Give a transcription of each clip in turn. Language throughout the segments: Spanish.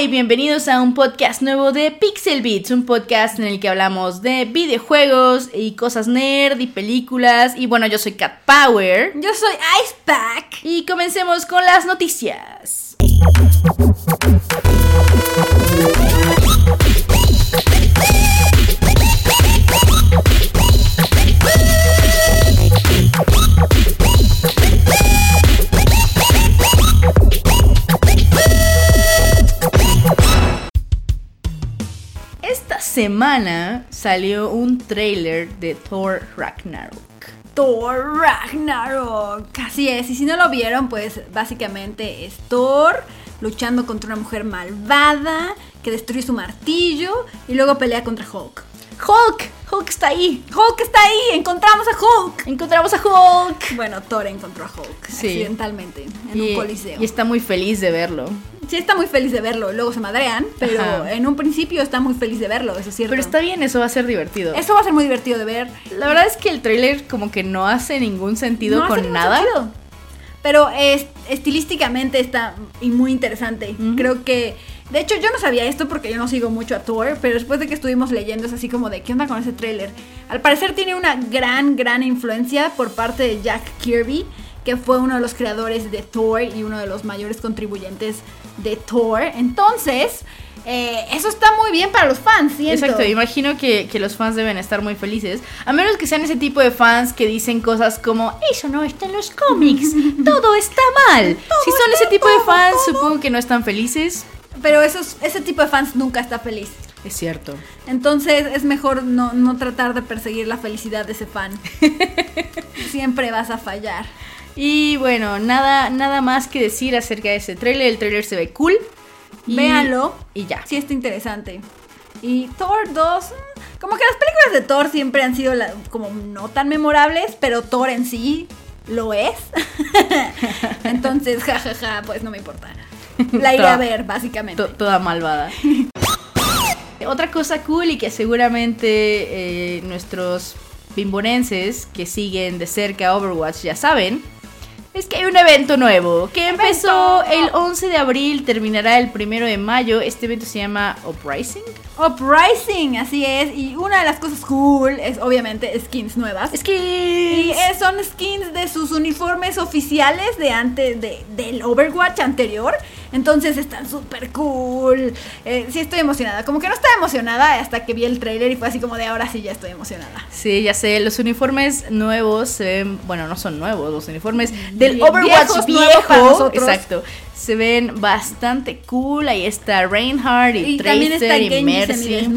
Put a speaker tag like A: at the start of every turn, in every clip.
A: y bienvenidos a un podcast nuevo de Pixel Beats, un podcast en el que hablamos de videojuegos y cosas nerd y películas. Y bueno, yo soy Cat Power.
B: Yo soy Icepack.
A: Y comencemos con las noticias. Semana salió un trailer de Thor Ragnarok.
B: Thor Ragnarok. Así es, y si no lo vieron, pues básicamente es Thor luchando contra una mujer malvada que destruye su martillo y luego pelea contra Hulk.
A: Hulk, Hulk está ahí.
B: Hulk está ahí, encontramos a Hulk.
A: Encontramos a Hulk.
B: Bueno, Thor encontró a Hulk
A: Sí.
B: accidentalmente en
A: Y,
B: un coliseo.
A: y está muy feliz de verlo.
B: Sí está muy feliz de verlo, luego se madrean, pero
A: Ajá.
B: en un principio está muy feliz de verlo, eso es cierto.
A: Pero está bien, eso va a ser divertido.
B: Eso va a ser muy divertido de ver.
A: La verdad es que el trailer como que no hace ningún sentido
B: No hace
A: con
B: ningún
A: nada.
B: sentido. Pero es, estilísticamente está muy interesante. Creo que. De hecho, yo no sabía esto porque yo no sigo mucho a Thor, pero después de que estuvimos leyendo es así como de ¿qué onda con ese tráiler? Al parecer tiene una gran, gran influencia por parte de Jack Kirby, que fue uno de los creadores de Thor y uno de los mayores contribuyentes de Thor. Entonces, eh, eso está muy bien para los fans, ¿siento?
A: Exacto, imagino que, que los fans deben estar muy felices. A menos que sean ese tipo de fans que dicen cosas como, eso no está en los cómics, todo está mal. si son ese tipo de fans, supongo que no están felices.
B: Pero esos, ese tipo de fans nunca está feliz.
A: Es cierto.
B: Entonces es mejor no, no tratar de perseguir la felicidad de ese fan. Siempre vas a fallar.
A: Y bueno, nada, nada más que decir acerca de ese trailer. El trailer se ve cool. Y-
B: Véanlo.
A: Y ya.
B: Sí está interesante. Y Thor 2, mm, como que las películas de Thor siempre han sido la- como no tan memorables, pero Thor en sí lo es. Entonces, jajaja, pues no me importa. La iré
A: Toda-
B: a ver, básicamente.
A: To- toda malvada. Otra cosa cool y que seguramente eh, nuestros bimborenses que siguen de cerca Overwatch ya saben, es que hay un evento nuevo que empezó el 11 de abril, terminará el 1 de mayo. Este evento se llama Uprising.
B: Uprising, así es. Y una de las cosas cool es obviamente skins nuevas.
A: Es
B: Y eh, son skins de sus uniformes oficiales de antes de, del Overwatch anterior. Entonces están súper cool. Eh, sí estoy emocionada. Como que no estaba emocionada hasta que vi el trailer y fue así como de ahora sí ya estoy emocionada.
A: Sí, ya sé, los uniformes nuevos se ven, bueno, no son nuevos, los uniformes del
B: Vie-
A: Overwatch
B: viejos, nuevos para
A: viejo,
B: nosotros.
A: exacto, se ven bastante cool, ahí está Reinhardt y,
B: Y
A: Tracer
B: también está
A: y Mercy.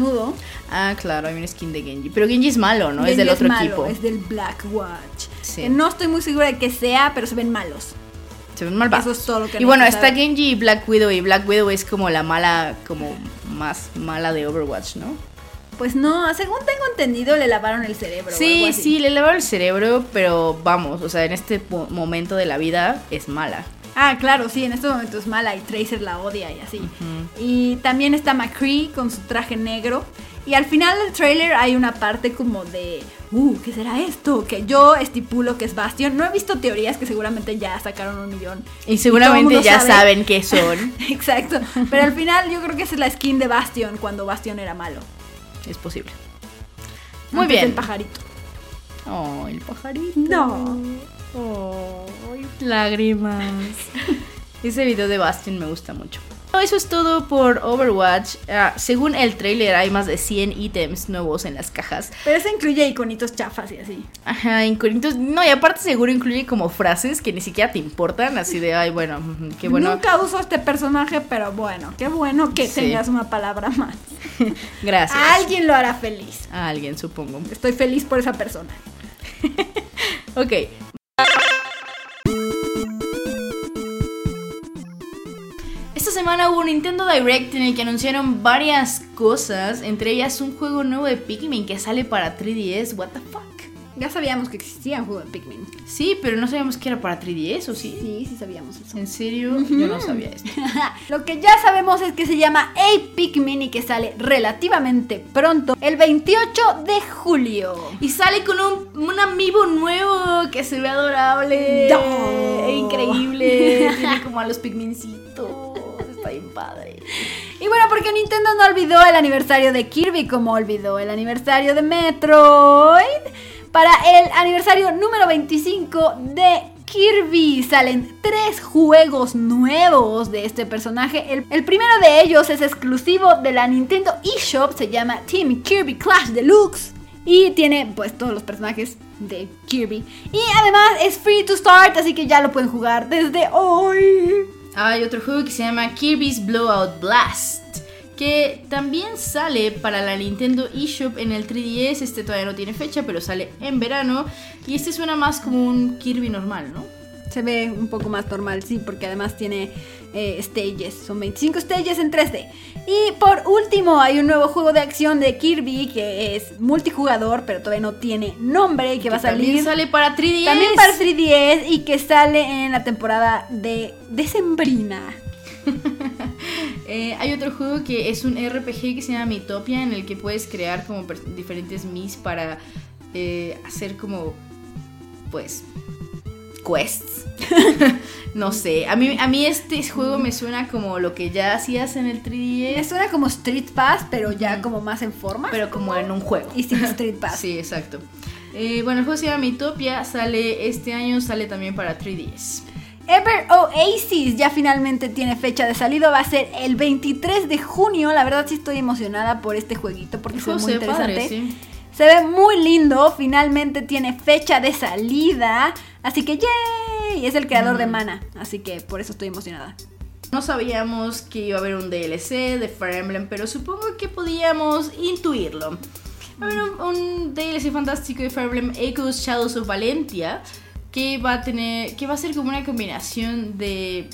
A: Ah, claro, hay un skin de Genji, pero Genji es malo, ¿no? es
B: Genji
A: del otro
B: malo,
A: equipo.
B: Es del Black Watch.
A: Sí.
B: No estoy muy segura de que sea, pero se ven malos.
A: Se ven malvados.
B: Eso es todo lo que
A: Y bueno, está. Genji y Black Widow y Black Widow es como la mala, como más mala de Overwatch, ¿no?
B: Pues no, según tengo entendido, le lavaron el cerebro. o algo
A: Sí,
B: así.
A: sí, le lavaron el cerebro, pero vamos, o sea, en este momento de la vida es mala.
B: Ah, claro, sí, en este momento es mala y Tracer la odia y así. Y también está McCree con su traje negro. Y al final del trailer hay una parte como de, uh, ¿qué será esto? Que yo estipulo que es Bastion. No he visto teorías que seguramente ya sacaron un millón.
A: Y seguramente ya
B: sabe.
A: saben qué son.
B: Exacto. Pero al final yo creo que esa es la skin de Bastion cuando Bastion era malo.
A: Es posible. Muy
B: Antes
A: bien.
B: del pajarito.
A: Oh, el pajarito.
B: No.
A: Oh, lágrimas. Ese video de Bastion me gusta mucho. Eso es todo por Overwatch. Ah, según el trailer hay más de 100 ítems nuevos en las cajas.
B: Pero eso incluye iconitos chafas y así.
A: Ajá, incluidos. No, y aparte seguro incluye como frases que ni siquiera te importan. Así de, ay, bueno, qué bueno.
B: Nunca uso este personaje, pero bueno, qué bueno que
A: Sí.
B: tengas una palabra más.
A: Gracias.
B: A alguien lo hará feliz.
A: A alguien, supongo.
B: Estoy feliz por esa persona.
A: Ok. Semana hubo un Nintendo Direct en el que anunciaron varias cosas, entre ellas un juego nuevo de Pikmin que sale para 3DS. What the fuck?
B: Ya sabíamos que existía un juego de Pikmin.
A: Sí, pero no sabíamos que era para 3DS, ¿o sí?
B: Sí, sí sabíamos eso.
A: ¿En serio? Yo no sabía esto.
B: Lo que ya sabemos es que se llama A Pikmin y que sale relativamente pronto, el 28 de julio.
A: Y sale con un, un amiibo nuevo que se ve adorable.
B: No.
A: Increíble. Tiene como a los pigmencitos.
B: Y bueno, porque Nintendo no olvidó el aniversario de Kirby como olvidó el aniversario de Metroid. Para el aniversario número 25 de Kirby salen tres juegos nuevos de este personaje. El, el, primero de ellos es exclusivo de la Nintendo eShop, se llama Team Kirby Clash Deluxe. Y tiene pues todos los personajes de Kirby. Y además es free to start, así que ya lo pueden jugar desde hoy.
A: Hay otro juego que se llama Kirby's Blowout Blast. Que también sale para la Nintendo eShop en el 3DS. Este todavía no tiene fecha, pero sale en verano. Y este suena más como un Kirby normal, ¿no?
B: Se ve un poco más normal, sí, porque además tiene eh, stages. Son 25 stages en 3D. Y por último, hay un nuevo juego de acción de Kirby que es multijugador, pero todavía no tiene nombre y que, va a salir.
A: También sale para 3DS.
B: También para 3DS y que sale en la temporada de Decembrina.
A: eh, hay otro juego que es un RPG que se llama Mitopia, en el que puedes crear como diferentes Mis para eh, hacer como, pues, quests. no sé, a mí, a mí este juego me suena como lo que ya hacías en el 3DS.
B: Me suena como Street Pass, pero ya como más en forma.
A: Pero como en un juego.
B: Y sin Street Pass.
A: sí, exacto. Eh, bueno, el juego se llama Mitopia, sale este año, sale también para 3DS.
B: Ever Oasis ya finalmente tiene fecha de salida, va a ser el 23 de junio. La verdad sí estoy emocionada por este jueguito porque es muy interesante. Padre, sí. Se ve muy lindo, finalmente tiene fecha de salida, así que ¡yay! Es el creador mm. de Mana, así que por eso estoy emocionada.
A: No sabíamos que iba a haber un DLC de Fire Emblem, pero supongo que podíamos intuirlo. Va a haber un, un DLC fantástico de Fire Emblem Echoes Shadows of Valentia que va a tener, que va a ser como una combinación de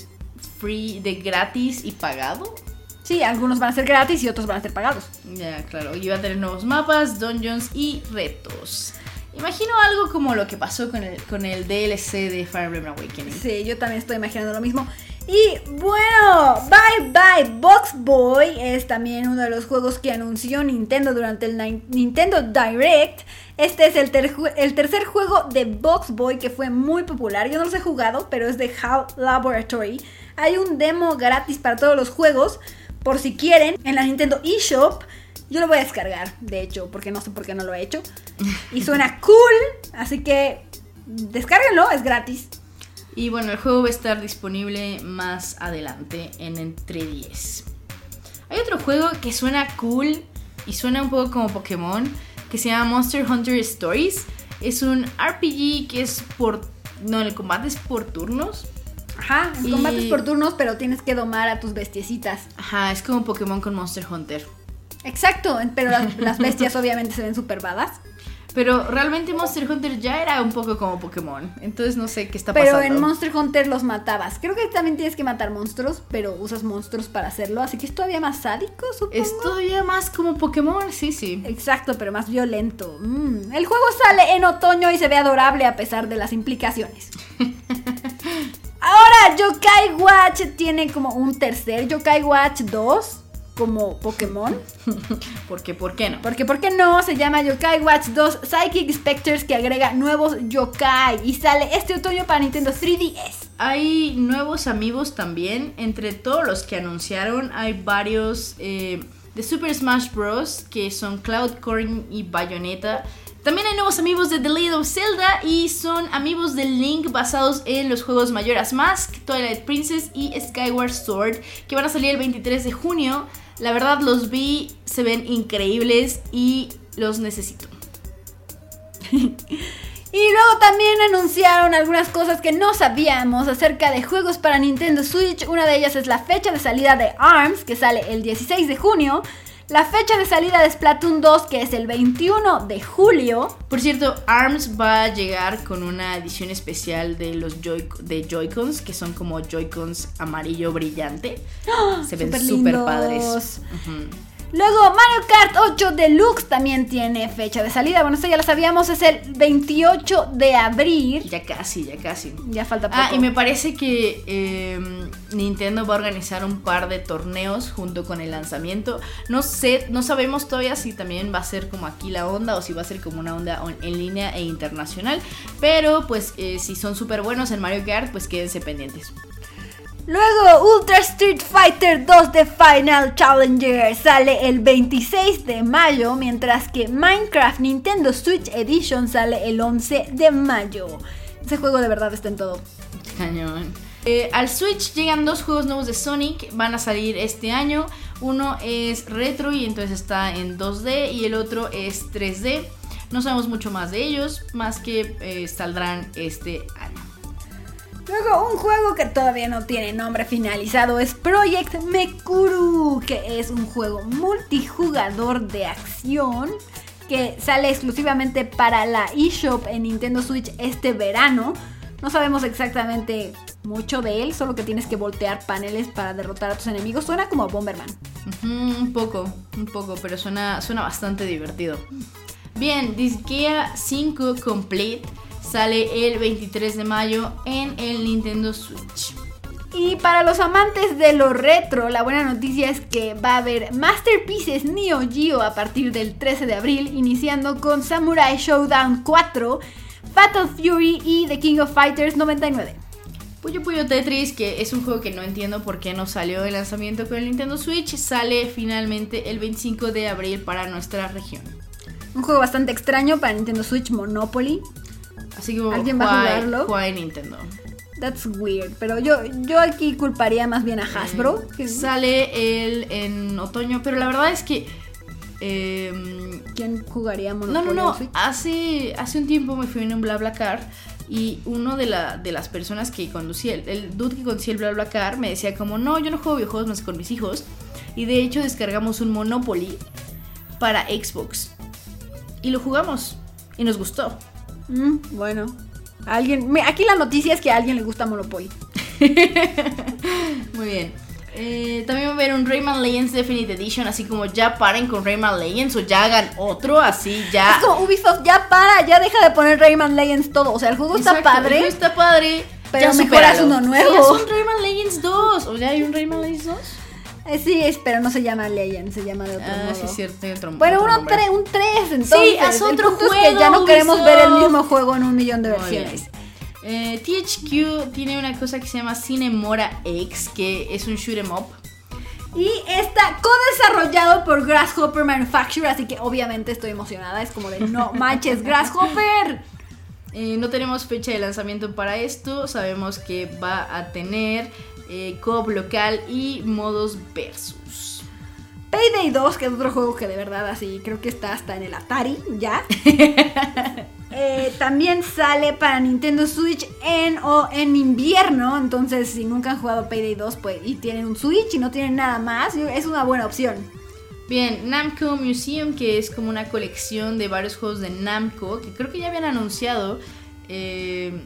A: free, de gratis y pagado.
B: Sí, algunos van a ser gratis y otros van a ser pagados.
A: Ya, claro. Y va a tener nuevos mapas, dungeons y retos. Imagino algo como lo que pasó con el, con el DLC de Fire Emblem Awakening.
B: Sí, yo también estoy imaginando lo mismo. Y bueno, Bye Bye Box Boy es también uno de los juegos que anunció Nintendo durante el Nintendo Direct. Este es el, el, tercer juego de Box Boy que fue muy popular. Yo no los he jugado, pero es de HAL Laboratory. Hay un demo gratis para todos los juegos, por si quieren, en la Nintendo eShop. Yo lo voy a descargar, de hecho, porque no sé por qué no lo he hecho. Y suena cool, así que descárguenlo, es gratis.
A: Y bueno, el juego va a estar disponible más adelante en el 3DS. Hay otro juego que suena cool y suena un poco como Pokémon que se llama Monster Hunter Stories. Es un RPG que es por... No, el combate es por turnos.
B: Ajá, el combate es por turnos, pero tienes que domar a tus bestiecitas.
A: Ajá, es como Pokémon con Monster Hunter.
B: Exacto, pero las, las bestias obviamente se ven super badas.
A: Pero realmente Monster Hunter ya era un poco como Pokémon. Entonces no sé qué está pasando.
B: Pero en Monster Hunter los matabas. Creo que también tienes que matar monstruos, pero usas monstruos para hacerlo. Así que es todavía más sádico, supongo.
A: Es todavía más como Pokémon, sí, sí.
B: Exacto, pero más violento. Mm. El juego sale en otoño y se ve adorable a pesar de las implicaciones. Ahora, Yokai Watch tiene como un tercer Yokai Watch 2 como Pokémon.
A: Porque, ¿por qué no?
B: Porque, ¿por qué no? Se llama Yokai Watch 2 Psychic Specters que agrega nuevos Yokai y sale este otoño para Nintendo 3DS.
A: Hay nuevos amigos también. Entre todos los que anunciaron, hay varios eh, de Super Smash Bros. que son Cloud Corn y Bayonetta. También hay nuevos amigos de The Legend of Zelda y son amigos de Link basados en los juegos Majora's Mask, Twilight Princess y Skyward Sword que van a salir el 23 de junio. La verdad los vi, se ven increíbles y los necesito.
B: Y luego también anunciaron algunas cosas que no sabíamos acerca de juegos para Nintendo Switch. Una de ellas es la fecha de salida de ARMS, que sale el 16 de junio. La fecha de salida de Splatoon 2, que es el 21 de julio.
A: Por cierto, ARMS va a llegar con una edición especial de los Joy de Joy-Cons, que son como Joy-Cons amarillo brillante. ¡Ah! Se ven súper padres.
B: Luego Mario Kart 8 Deluxe también tiene fecha de salida. Bueno, esto ya lo sabíamos, es el 28 de abril.
A: Ya casi, ya casi.
B: Ya falta poco.
A: Ah, y me parece que em, Nintendo va a organizar un par de torneos junto con el lanzamiento. No sé, no sabemos todavía si también va a ser como aquí la onda o si va a ser como una onda en línea e internacional. Pero pues eh, si son súper buenos en Mario Kart, pues quédense pendientes.
B: Luego, Ultra Street Fighter 2 The Final Challenger sale el 26 de mayo, mientras que Minecraft Nintendo Switch Edition sale el 11 de mayo. Ese juego de verdad está en todo.
A: Cañón. Eh, al Switch llegan dos juegos nuevos de Sonic, van a salir este año. Uno es retro y entonces está en 2D y el otro es 3D. No sabemos mucho más de ellos, más que eh, saldrán este año.
B: Luego, un juego que todavía no tiene nombre finalizado es Project Mekuru, que es un juego multijugador de acción que sale exclusivamente para la eShop en Nintendo Switch este verano. No sabemos exactamente mucho de él, solo que tienes que voltear paneles para derrotar a tus enemigos. Suena como Bomberman.
A: un poco, un poco, pero suena, suena bastante divertido. Bien, Disgaea 5 Complete sale el 23 de mayo en el Nintendo Switch.
B: Y para los amantes de lo retro, la buena noticia es que va a haber Masterpieces Neo Geo a partir del 13 de abril, iniciando con Samurai Showdown 4, Battle Fury y The King of Fighters 99.
A: Puyo Puyo Tetris, que es un juego que no entiendo por qué no salió de lanzamiento con el Nintendo Switch, sale finalmente el 25 de abril para nuestra región.
B: Un juego bastante extraño para Nintendo Switch Monopoly.
A: Así que ¿Alguien va a jugarlo? Juega Nintendo.
B: That's weird. Pero yo, yo aquí culparía más bien a Hasbro.
A: que sale él en otoño. Pero la verdad es que.
B: Em, ¿Quién jugaría Monopoly?
A: No, no, no. Hace, hace un tiempo me fui en un BlaBlaCar. Y uno de, la, de las personas que conducía, el, el dude que conducía el BlaBlaCar, me decía como, no, yo no juego videojuegos más con mis hijos. Y de hecho descargamos un Monopoly para Xbox. Y lo jugamos. Y nos gustó.
B: Mm, bueno, alguien. Aquí la noticia es que a alguien le gusta Monopoly.
A: Muy bien. Eh, también va a haber un Rayman Legends Definite Edition, así como ya paren con Rayman Legends o ya hagan otro, así ya.
B: Es como Ubisoft, ya para, ya deja de poner Rayman Legends todo. O sea, el juego está padre. El juego
A: está padre.
B: Pero mejoras uno nuevo.
A: es un Rayman Legends 2. ¿O ya hay un Rayman Legends 2?
B: Eh, sí, pero no se llama Legend, se llama de otro
A: ah,
B: modo.
A: sí, cierto, otro
B: uno un 3, entonces.
A: Sí, haz otro juego.
B: Es que ya no queremos ver el mismo juego en un millón de versiones.
A: Eh, THQ tiene una cosa que se llama Cinemora X, que es un shoot 'em up.
B: Y está co-desarrollado por Grasshopper Manufacture, así que obviamente estoy emocionada. Es como de no manches, Grasshopper.
A: Eh, no tenemos fecha de lanzamiento para esto. Sabemos que va a tener eh, coop local y modos versus.
B: Payday 2, que es otro juego que de verdad así creo que está hasta en el Atari ya. Eh, también sale para Nintendo Switch en, o en invierno. Entonces, si nunca han jugado Payday 2 pues, y tienen un Switch y no tienen nada más, es una buena opción.
A: Bien, Namco Museum, que es como una colección de varios juegos de Namco, que creo que ya habían anunciado. Eh,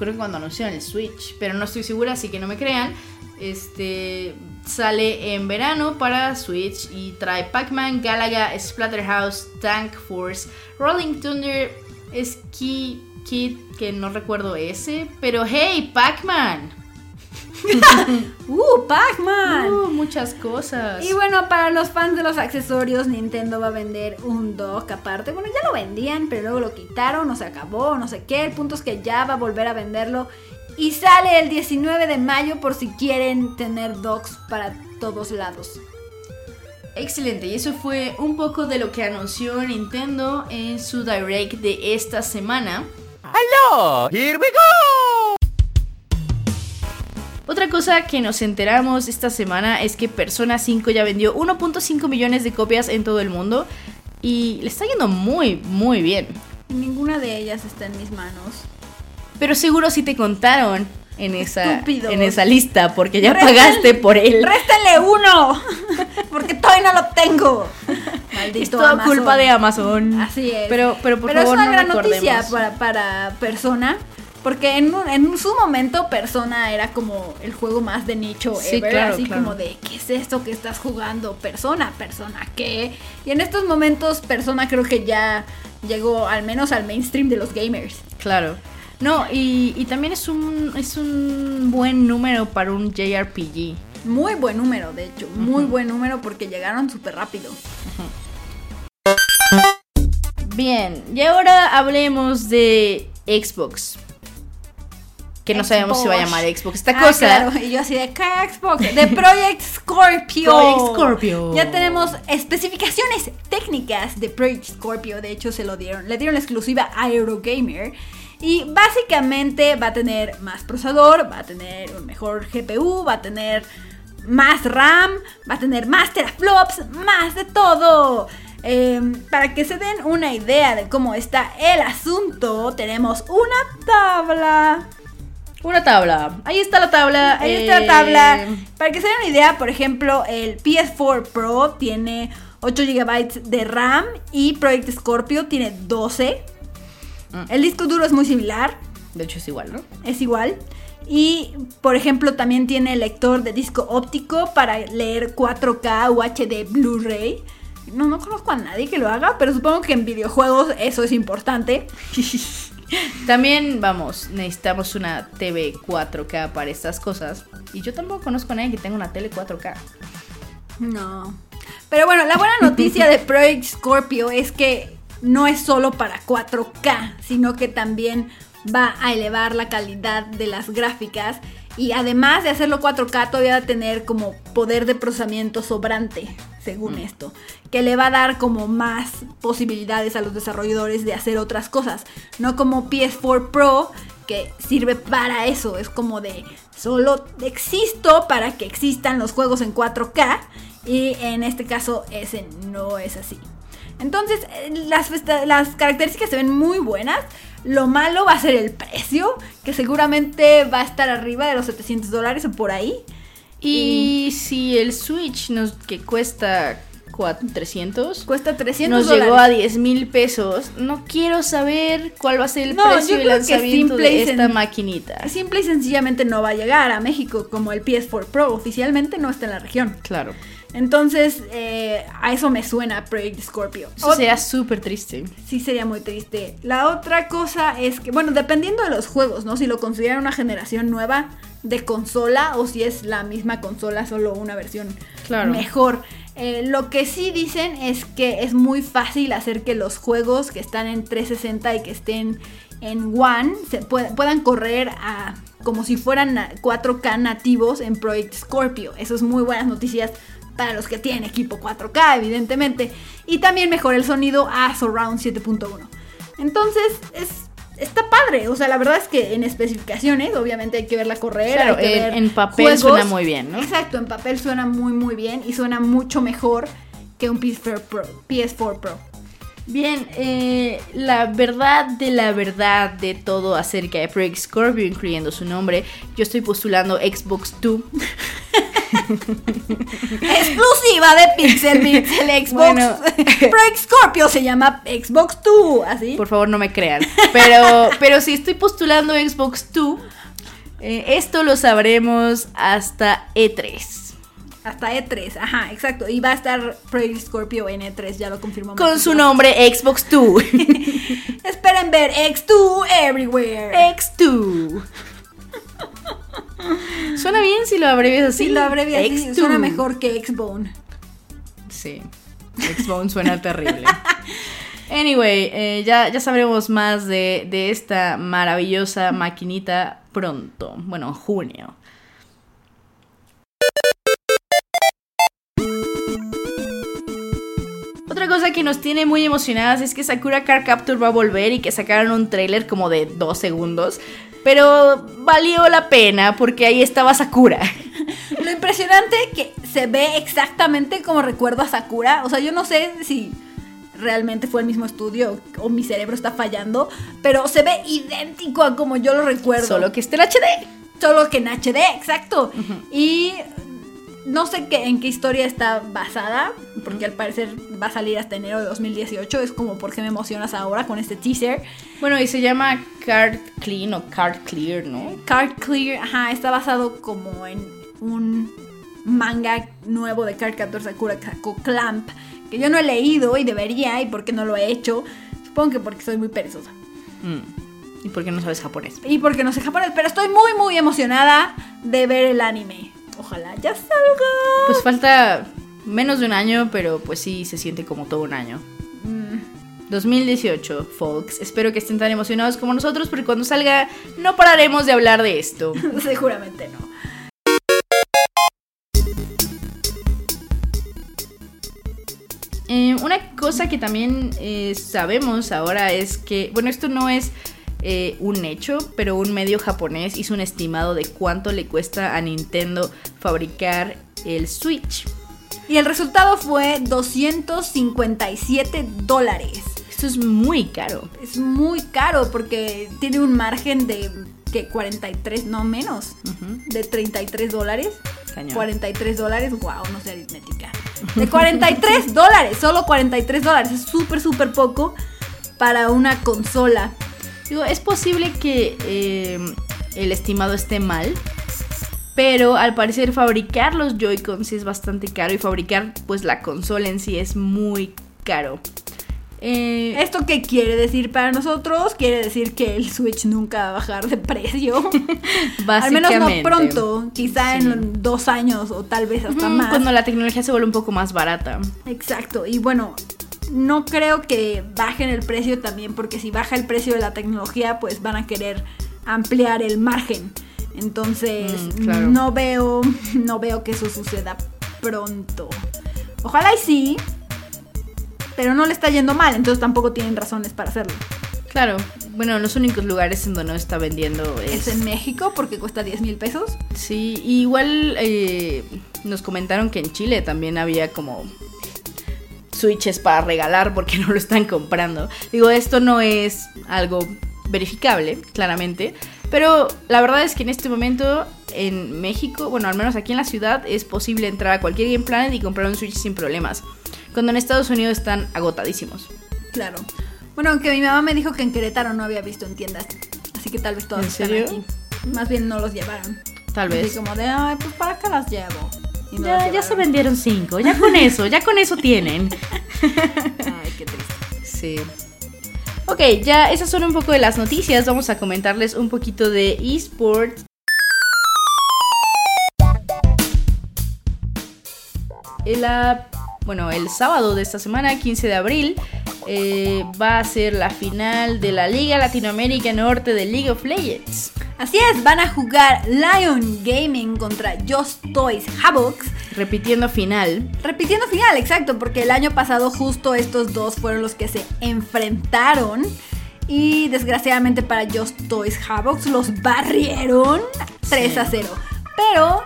A: creo que cuando anunciaron el Switch, pero no estoy segura, así que no me crean. Este sale en verano para Switch y trae Pac-Man, Galaga, Splatterhouse, Tank Force, Rolling Thunder, Ski Kid, que no recuerdo ese, pero hey, Pac-Man.
B: ¡Uh, Pac-Man!
A: Uh, muchas cosas.
B: Y bueno, para los fans de los accesorios, Nintendo va a vender un dock aparte. Bueno, ya lo vendían, pero luego lo quitaron, o se acabó, no sé qué. El punto es que ya va a volver a venderlo. Y sale el 19 de mayo por si quieren tener docks para todos lados.
A: Excelente, y eso fue un poco de lo que anunció Nintendo en su direct de esta semana.
C: ¡Hello! ¡Here we go!
A: Otra cosa que nos enteramos esta semana es que Persona 5 ya vendió 1.5 millones de copias en todo el mundo y le está yendo muy, muy bien.
B: Ninguna de ellas está en mis manos.
A: Pero seguro sí te contaron en esa, en esa lista porque ya pagaste por él.
B: ¡Réstale uno! Porque todavía no lo tengo.
A: Maldito es toda culpa de Amazon.
B: Así es.
A: Pero, pero por
B: pero
A: favor,
B: es una
A: gran
B: noticia para, para Persona porque en, en, su momento Persona era como el juego más de nicho ever, así como de ¿qué es esto que estás jugando? Persona, Persona, ¿qué? Y en estos momentos Persona creo que ya llegó al menos al mainstream de los gamers.
A: Claro. No, y, y también es un, es un buen número para un JRPG.
B: Muy buen número, de hecho, muy buen número porque llegaron súper rápido.
A: Bien, y ahora hablemos de Xbox. Que no sabemos si va a
B: Xbox.
A: llamar Xbox. Esta
B: Ah,
A: cosa.
B: claro, Y yo así de ¿qué Xbox? De Project Scorpio.
A: Project Scorpio.
B: Ya tenemos especificaciones técnicas de Project Scorpio. De hecho, se lo dieron. Le dieron la exclusiva a Eurogamer. Y básicamente va a tener más procesador, va a tener un mejor GPU, va a tener más RAM, va a tener más teraflops, más de todo. Eh, para que se den una idea de cómo está el asunto, tenemos una tabla
A: Una tabla. Ahí está la tabla.
B: Ahí está
A: eh,
B: la tabla. Para que se den una idea, por ejemplo, el PS4 Pro tiene 8 GB de RAM y Project Scorpio tiene 12.
A: Mm.
B: El disco duro es muy similar,
A: De hecho, es igual, ¿no?
B: es igual. Y, por ejemplo, también tiene lector de disco óptico para leer 4K o HD Blu-ray. No, no conozco a nadie que lo haga, pero supongo que en videojuegos eso es importante.
A: También, vamos, necesitamos una TV 4K para estas cosas. Y yo tampoco conozco a nadie que tenga una tele 4K.
B: No. Pero bueno, la buena noticia de Project Scorpio es que no es solo para 4K, sino que también va a elevar la calidad de las gráficas y además de hacerlo 4K todavía va a tener como poder de procesamiento sobrante, según esto, que le va a dar como más posibilidades a los desarrolladores de hacer otras cosas, no como PS4 Pro que sirve para eso, es como de solo existo para que existan los juegos en 4K y en este caso ese no es así. Entonces, eh, las, las características se ven muy buenas. Lo malo va a ser el precio, que seguramente va a estar arriba de los 700 dólares o por ahí.
A: Y si el Switch nos que cuesta 4, 300
B: Cuesta 300
A: nos
B: dólares.
A: llegó a 10 mil pesos, no quiero saber cuál va a ser el
B: No,
A: precio de lanzamiento de esta maquinita.
B: Simple y sencillamente no va a llegar a México como el PS4 Pro. Oficialmente no está en la región.
A: Claro.
B: Entonces, eh, a eso me suena Project Scorpio.
A: Eso sería súper triste.
B: Sí, sería muy triste. La otra cosa es que, bueno, dependiendo de los juegos, ¿no? Si lo consideran una generación nueva de consola o si es la misma consola, solo una versión
A: Claro.
B: mejor. Eh, lo que sí dicen es que es muy fácil hacer que los juegos que están en 360 y que estén en One se pue- puedan correr a como si fueran na- 4K nativos en Project Scorpio. Eso es muy buenas noticias para los que tienen equipo 4K, evidentemente. Y también mejora el sonido a Surround 7.1. Entonces, es, está padre. O sea, la verdad es que en especificaciones, obviamente hay que verla correr.
A: Claro,
B: hay que
A: en-
B: ver
A: en papel
B: juegos.
A: suena muy bien, ¿no?
B: Exacto, en papel suena muy, muy bien y suena mucho mejor que un PS4 Pro. PS4 Pro.
A: Bien, eh, la verdad de la verdad de todo acerca de Project Scorpio, incluyendo su nombre, yo estoy postulando Xbox 2.
B: Exclusiva de Pixel Pixel Xbox.
A: Bueno.
B: Project Scorpio se llama Xbox 2, así.
A: Por favor, no me crean. Pero, pero si estoy postulando Xbox 2, eh, esto lo sabremos hasta E E3.
B: Hasta E3, ajá, exacto. Y va a estar Project Scorpio en E3, ya lo confirmamos.
A: Con su nombre Xbox 2.
B: Esperen ver X2 Everywhere.
A: X2. Suena bien si lo abrevias así.
B: Si lo abrevias así,
A: X2.
B: suena mejor que Xbone.
A: Sí. Xbone suena terrible. Anyway, eh, ya, ya sabremos más de, de esta maravillosa maquinita pronto. Bueno, en junio. Cosa que nos tiene muy emocionadas es que Sakura Car Capture va a volver y que sacaron un tráiler como de dos segundos. Pero valió la pena porque ahí estaba Sakura.
B: Lo impresionante que se ve exactamente como recuerdo a Sakura. O sea, yo no sé si realmente fue el mismo estudio o mi cerebro está fallando, pero se ve idéntico a como yo lo recuerdo.
A: Solo que esté en HD.
B: Solo que en HD, exacto. Y no sé qué, en qué historia está basada, porque al parecer va a salir hasta enero de 2018. Es como, ¿por qué me emocionas ahora con este teaser?
A: Bueno, y se llama Card Clean o Card Clear, ¿no?
B: Card Clear, ajá, está basado como en un manga nuevo de Card Captor Sakura Kako Clamp, que yo no he leído y debería, y por qué no lo he hecho. Supongo que porque soy muy perezosa.
A: Mm. ¿Y por qué no sabes japonés?
B: Y porque no sé japonés, pero estoy muy, muy emocionada de ver el anime. Ojalá ya salga.
A: Pues falta menos de un año, pero pues sí se siente como todo un año.
B: Mm,
A: 2018, folks. Espero que estén tan emocionados como nosotros porque cuando salga no pararemos de hablar de esto.
B: Seguramente no.
A: Eh, una cosa que también eh, sabemos ahora es que, bueno, esto no es eh, un hecho, pero un medio japonés hizo un estimado de cuánto le cuesta a Nintendo fabricar el Switch.
B: Y el resultado fue 257 dólares.
A: Esto es muy caro.
B: Es muy caro porque tiene un margen de que 43, no menos, de 33 dólares.
A: Cañón.
B: 43 dólares, wow, no sé aritmética. De 43 dólares, solo 43 dólares. Es súper, súper poco para una consola.
A: Digo, es posible que eh, el estimado esté mal, pero al parecer fabricar los Joy-Cons sí es bastante caro y fabricar pues la consola en sí es muy caro. Eh,
B: ¿Esto qué quiere decir para nosotros? Quiere decir que el Switch nunca va a bajar de precio. Al menos no pronto, quizá
A: Sí.
B: en dos años o tal vez hasta más.
A: Cuando la tecnología se vuelve un poco más barata.
B: Exacto, y bueno, no creo que bajen el precio también, porque si baja el precio de la tecnología, pues van a querer ampliar el margen. Entonces,
A: Mm, claro.
B: no veo, no veo que eso suceda pronto. Ojalá y sí, pero no le está yendo mal, entonces tampoco tienen razones para hacerlo.
A: Claro, bueno, los únicos lugares en donde no está vendiendo
B: Es
A: es...
B: en México porque cuesta 10 mil pesos.
A: Sí, y igual eh, nos comentaron que en Chile también había como switches para regalar porque no lo están comprando. Digo, esto no es algo verificable, claramente, pero la verdad es que en este momento en México, bueno, al menos aquí en la ciudad, es posible entrar a cualquier Game Planet y comprar un Switch sin problemas. Cuando en Estados Unidos están agotadísimos.
B: Claro. Bueno, aunque mi mamá me dijo que en Querétaro no había visto en tiendas. Así que tal vez todas
A: ¿En
B: están
A: serio?
B: aquí. Más bien no los llevaron.
A: Tal
B: Así
A: vez.
B: como de, ay, pues para acá las llevo. No
A: Ya, ya se vendieron cinco, ya con eso, ya con eso tienen.
B: Ay, qué triste.
A: Sí. Ok, ya esas son un poco de las noticias. Vamos a comentarles un poquito de esports. El, ah, bueno, el sábado de esta semana, 15 de abril, eh, va a ser la final de la Liga Latinoamérica Norte de League of Legends.
B: Así es, van a jugar Lion Gaming contra Just Toys Havocs.
A: Repitiendo final.
B: Repitiendo final, exacto, porque el año pasado justo estos dos fueron los que se enfrentaron. Y desgraciadamente para Just Toys Havocs los barrieron 3 a 0. Pero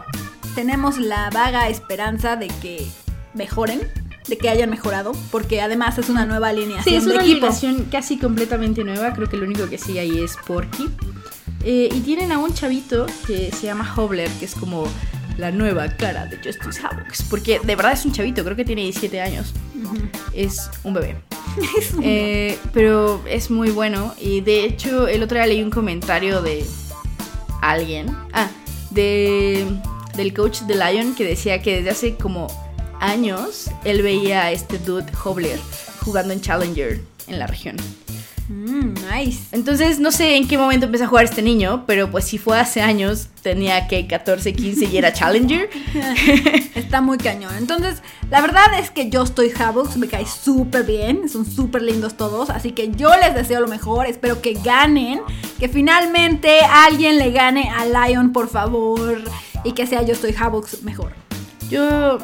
B: tenemos la vaga esperanza de que mejoren, de que hayan mejorado, porque además es una nueva alineación
A: Sí, es
B: de
A: una
B: equipo.
A: alineación casi completamente nueva. Creo que lo único que sigue ahí es Porky. Eh, y tienen a un chavito que se llama Hobler, que es como la nueva cara de Justice Havocs. Porque de verdad es un chavito, creo que tiene 17 años. Es un bebé. Eh, pero es muy bueno. Y de hecho, el otro día leí un comentario de alguien. Ah, de, del coach de Lion que decía que desde hace como años él veía a este dude Hobler jugando en Challenger en la región.
B: Mm, nice.
A: Entonces no sé en qué momento empezó a jugar este niño, pero pues si fue hace años, tenía que 14, 15 y era Challenger.
B: Está muy cañón. Entonces, la verdad es que yo estoy Havocs, me cae súper bien, son súper lindos todos, así que yo les deseo lo mejor, espero que ganen, que finalmente alguien le gane a Lion, por favor, y que sea yo estoy Havocs mejor.
A: Yo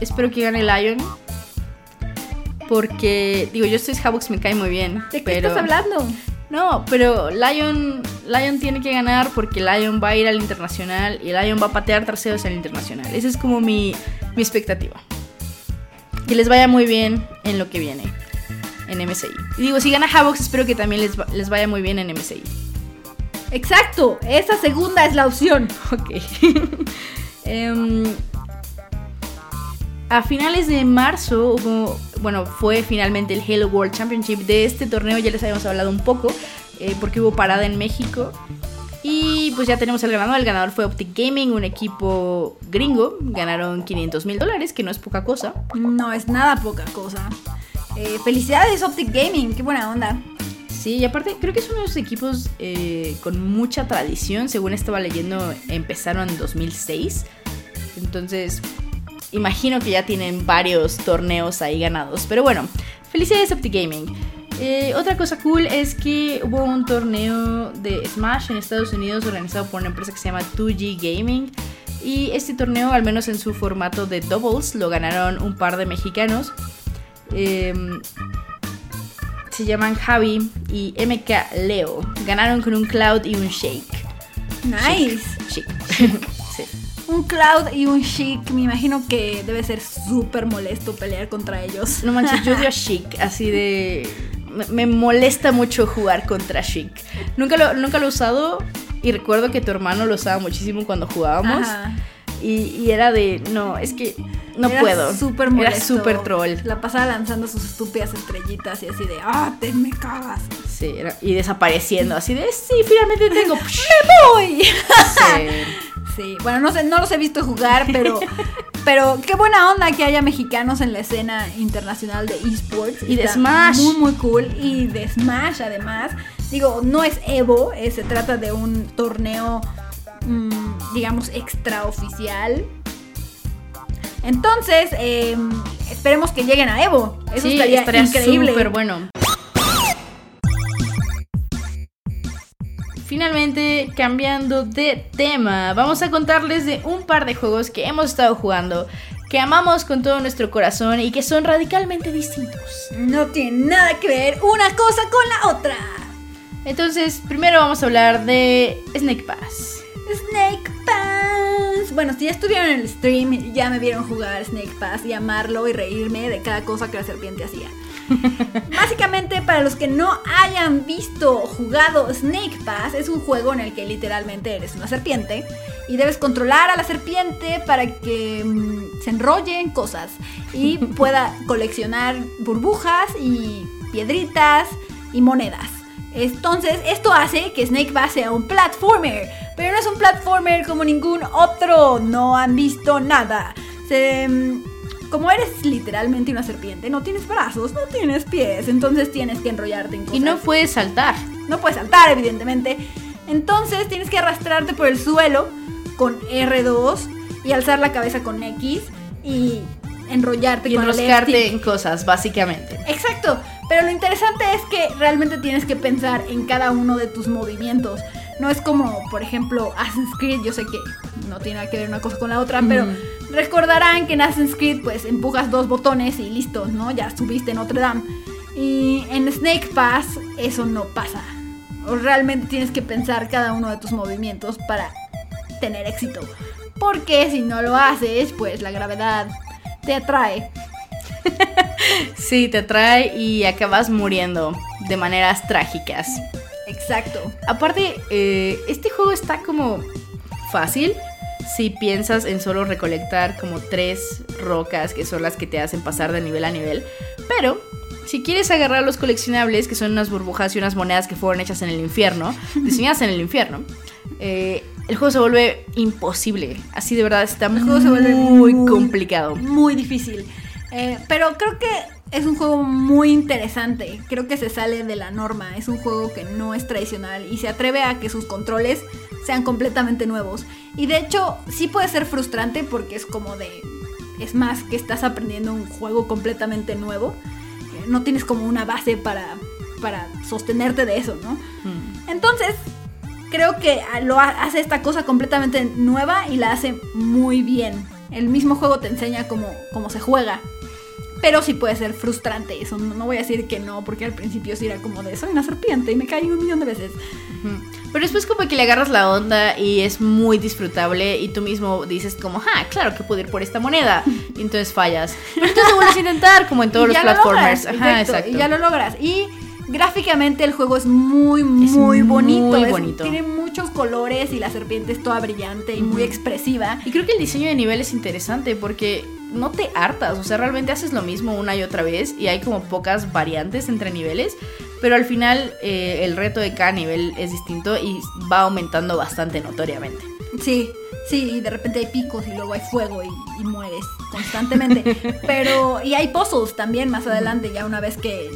A: espero que gane Lion. Porque, digo, yo estoy Havocs, me cae muy bien.
B: ¿De qué estás hablando?
A: No, pero Lion, Lion tiene que ganar porque Lion va a ir al internacional y Lion va a patear terceros en el internacional. Esa es como mi, mi expectativa. Que les vaya muy bien en lo que viene en MSI. Y digo, si gana Havocs, espero que también les, va- les vaya muy bien en MSI.
B: Exacto, esa segunda es la opción.
A: Ok. Em, a finales de marzo hubo, bueno, fue finalmente el Halo World Championship. De este torneo ya les habíamos hablado un poco, eh, porque hubo parada en México. Y pues ya tenemos el ganador. El ganador fue Optic Gaming, un equipo gringo. Ganaron 500 mil dólares, que no es poca cosa.
B: No es nada poca cosa. Eh, felicidades Optic Gaming, qué buena onda.
A: Sí, y aparte creo que es uno de esos equipos eh, con mucha tradición. Según estaba leyendo, empezaron en 2006. Entonces, imagino que ya tienen varios torneos ahí ganados. Pero bueno, felicidades Opti Gaming. Eh, otra cosa cool es que hubo un torneo de Smash en Estados Unidos organizado por una empresa que se llama 2G Gaming. Y este torneo, al menos en su formato de doubles, lo ganaron un par de mexicanos. Em, se llaman Javi y MK Leo. Ganaron con un Cloud y un Shake.
B: Nice.
A: Chic. sí.
B: Un Cloud y un Chic, me imagino que debe ser súper molesto pelear contra ellos.
A: No manches, yo odio a Chic, así de... Me, me molesta mucho jugar contra Chic. Nunca lo, nunca lo he usado y recuerdo que tu hermano lo usaba muchísimo cuando jugábamos.
B: Ajá.
A: Y, y era de, no, es que no
B: Era
A: puedo.
B: Súper
A: Era
B: molesto.
A: súper troll.
B: La pasaba lanzando sus estúpidas estrellitas y así de, ah, te me cagas.
A: Sí, era- y desapareciendo, así de, sí, finalmente tengo.
B: ¡Me voy!
A: Sí.
B: Sí, bueno, no sé, no los he visto jugar, pero, pero qué buena onda que haya mexicanos en la escena internacional de esports.
A: Y de Smash.
B: Muy, muy cool. Y de Smash, además. Digo, no es Evo, eh, se trata de un torneo, mm, digamos, extraoficial. Entonces, eh, esperemos que lleguen a Evo. Eso
A: sí,
B: estaría,
A: estaría
B: increíble.
A: súper bueno. Finalmente, cambiando de tema, vamos a contarles de un par de juegos que hemos estado jugando, que amamos con todo nuestro corazón y que son radicalmente distintos.
B: No tiene nada que ver una cosa con la otra.
A: Entonces, primero vamos a hablar de Snake Pass.
B: Snake Pass. Bueno, si ya estuvieron en el stream, ya me vieron jugar Snake Pass y amarlo y reírme de cada cosa que la serpiente hacía. Básicamente, para los que no hayan visto jugado Snake Pass, es un juego en el que literalmente eres una serpiente y debes controlar a la serpiente para que mm, se enrolle en cosas y pueda coleccionar burbujas y piedritas y monedas. Entonces, esto hace que Snake Pass sea un platformer, pero no es un platformer como ningún otro. No han visto nada. Se, mm, como eres literalmente una serpiente, no tienes brazos, no tienes pies, entonces tienes que enrollarte en cosas.
A: Y no puedes saltar.
B: No puedes saltar, evidentemente. Entonces tienes que arrastrarte por el suelo con R2 y alzar la cabeza con X y enrollarte
A: Y
B: con
A: enroscarte en cosas, básicamente.
B: Exacto, pero lo interesante es que realmente tienes que pensar en cada uno de tus movimientos. No es como, por ejemplo, Assassin's Creed, yo sé que no tiene nada que ver una cosa con la otra, pero recordarán que en Assassin's Creed pues empujas dos botones y listo, ¿no? Ya subiste Notre Dame. Y en Snake Pass eso no pasa. O realmente tienes que pensar cada uno de tus movimientos para tener éxito. Porque si no lo haces, pues la gravedad te atrae.
A: Sí, te atrae y acabas muriendo de maneras trágicas.
B: Exacto.
A: Aparte, eh, este juego está como fácil si piensas en solo recolectar como tres rocas que son las que te hacen pasar de nivel a nivel. Pero si quieres agarrar los coleccionables, que son unas burbujas y unas monedas que fueron hechas en el infierno, diseñadas en el infierno, eh, el juego se vuelve imposible. Así de verdad está
B: El juego se vuelve
A: muy
B: muy-
A: complicado.
B: Muy difícil. Eh, pero creo que es un juego muy interesante. Creo que se sale de la norma. Es un juego que no es tradicional y se atreve a que sus controles sean completamente nuevos. Y de hecho, sí puede ser frustrante porque es como de. Es más que estás aprendiendo un juego completamente nuevo. No tienes como una base para, para sostenerte de eso, ¿no?
A: Mm.
B: Entonces, creo que lo ha- hace esta cosa completamente nueva y la hace muy bien. El mismo juego te enseña cómo, cómo se juega. Pero sí puede ser frustrante eso. No, no voy a decir que no, porque al principio sí era como de soy una serpiente y me caí un millón de veces.
A: Pero después como que le agarras la onda y es muy disfrutable y tú mismo dices como, ah, claro que puedo ir por esta moneda. Y entonces fallas. Pero entonces lo vuelves a intentar como en todos los
B: lo
A: platformers.
B: logras,
A: Ajá,
B: exacto,
A: exacto.
B: Y ya lo logras. Y gráficamente el juego es muy, muy
A: muy
B: bonito. Es-
A: bonito.
B: tiene muchos colores y la serpiente es toda brillante y muy expresiva.
A: Y creo que el diseño de nivel es interesante porque no te hartas, o sea, realmente haces lo mismo una y otra vez y hay como pocas variantes entre niveles, pero al final eh, el reto de cada nivel es distinto y va aumentando bastante notoriamente.
B: Sí, sí, y de repente hay picos y luego hay fuego y, y mueres constantemente. Pero, y hay puzzles también más adelante, ya una vez que,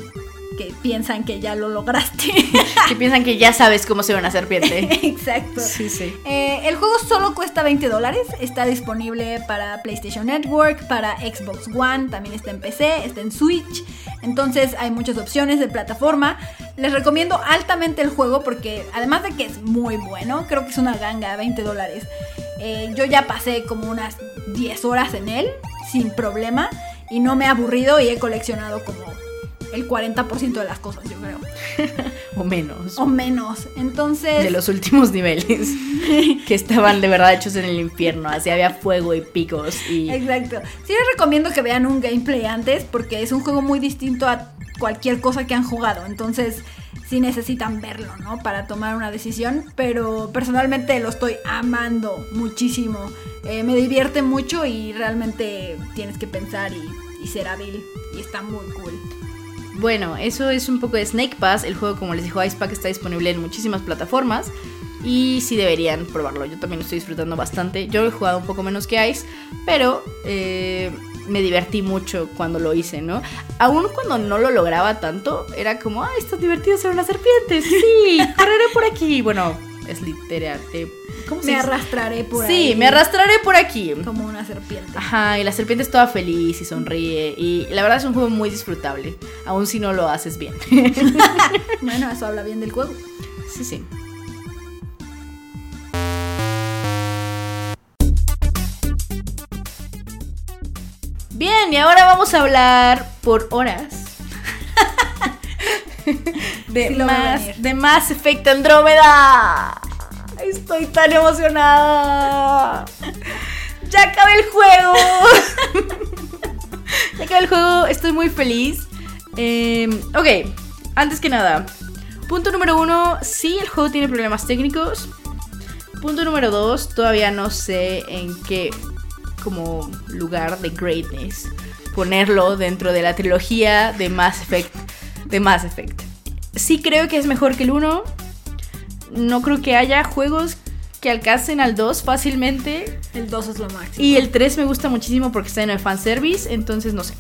B: que piensan que ya lo lograste.
A: Que piensan que ya sabes cómo se ve una serpiente.
B: Exacto.
A: Sí, sí.
B: Eh, el juego solo cuesta 20 dólares. Está disponible para PlayStation Network, para Xbox One, también está en PC, está en Switch. Entonces hay muchas opciones de plataforma. Les recomiendo altamente el juego porque además de que es muy bueno, creo que es una ganga, 20 dólares. Eh, yo ya pasé como unas 10 horas en él sin problema y no me he aburrido y he coleccionado como el 40% de las cosas, yo creo.
A: O menos.
B: O menos. Entonces...
A: De los últimos niveles. que estaban de verdad hechos en el infierno. Así había fuego y picos y...
B: Exacto. Sí les recomiendo que vean un gameplay antes porque es un juego muy distinto a cualquier cosa que han jugado. Entonces sí necesitan verlo, ¿no? Para tomar una decisión. Pero personalmente lo estoy amando muchísimo. Eh, me divierte mucho y realmente tienes que pensar y, y ser hábil. Y está muy cool.
A: Bueno, eso es un poco de Snake Pass. El juego, como les dijo Icepack, está disponible en muchísimas plataformas. Y sí deberían probarlo. Yo también lo estoy disfrutando bastante. Yo he jugado un poco menos que Ice, pero eh, me divertí mucho cuando lo hice, ¿no? Aún cuando no lo lograba tanto, era como, ¡ay, está divertido ser una serpiente! Sí, correré por aquí. Bueno, es literal. Eh, ¿Cómo se
B: Me arrastraré por
A: Sí,
B: ahí.
A: me arrastraré por aquí.
B: Como una serpiente.
A: Ajá, y la serpiente es toda feliz y sonríe. Y la verdad es un juego muy disfrutable, aun si no lo haces bien.
B: Bueno, eso habla bien del juego.
A: sí, sí. Bien, y ahora vamos a hablar por horas de,
B: Sí
A: más, de Mass Effect Andrómeda. Estoy tan emocionada. Ya acabé el juego. ya acabé el juego, estoy muy feliz. Eh, ok, antes que nada, punto número uno, sí, el juego tiene problemas técnicos. Punto número dos, todavía no sé en qué como lugar de greatness ponerlo dentro de la trilogía de Mass Effect. De Mass Effect. Sí creo que es mejor que el 1. No creo que haya juegos que alcancen al 2 fácilmente.
B: El 2 es lo máximo.
A: Y el 3 me gusta muchísimo porque está en el fanservice, entonces no sé.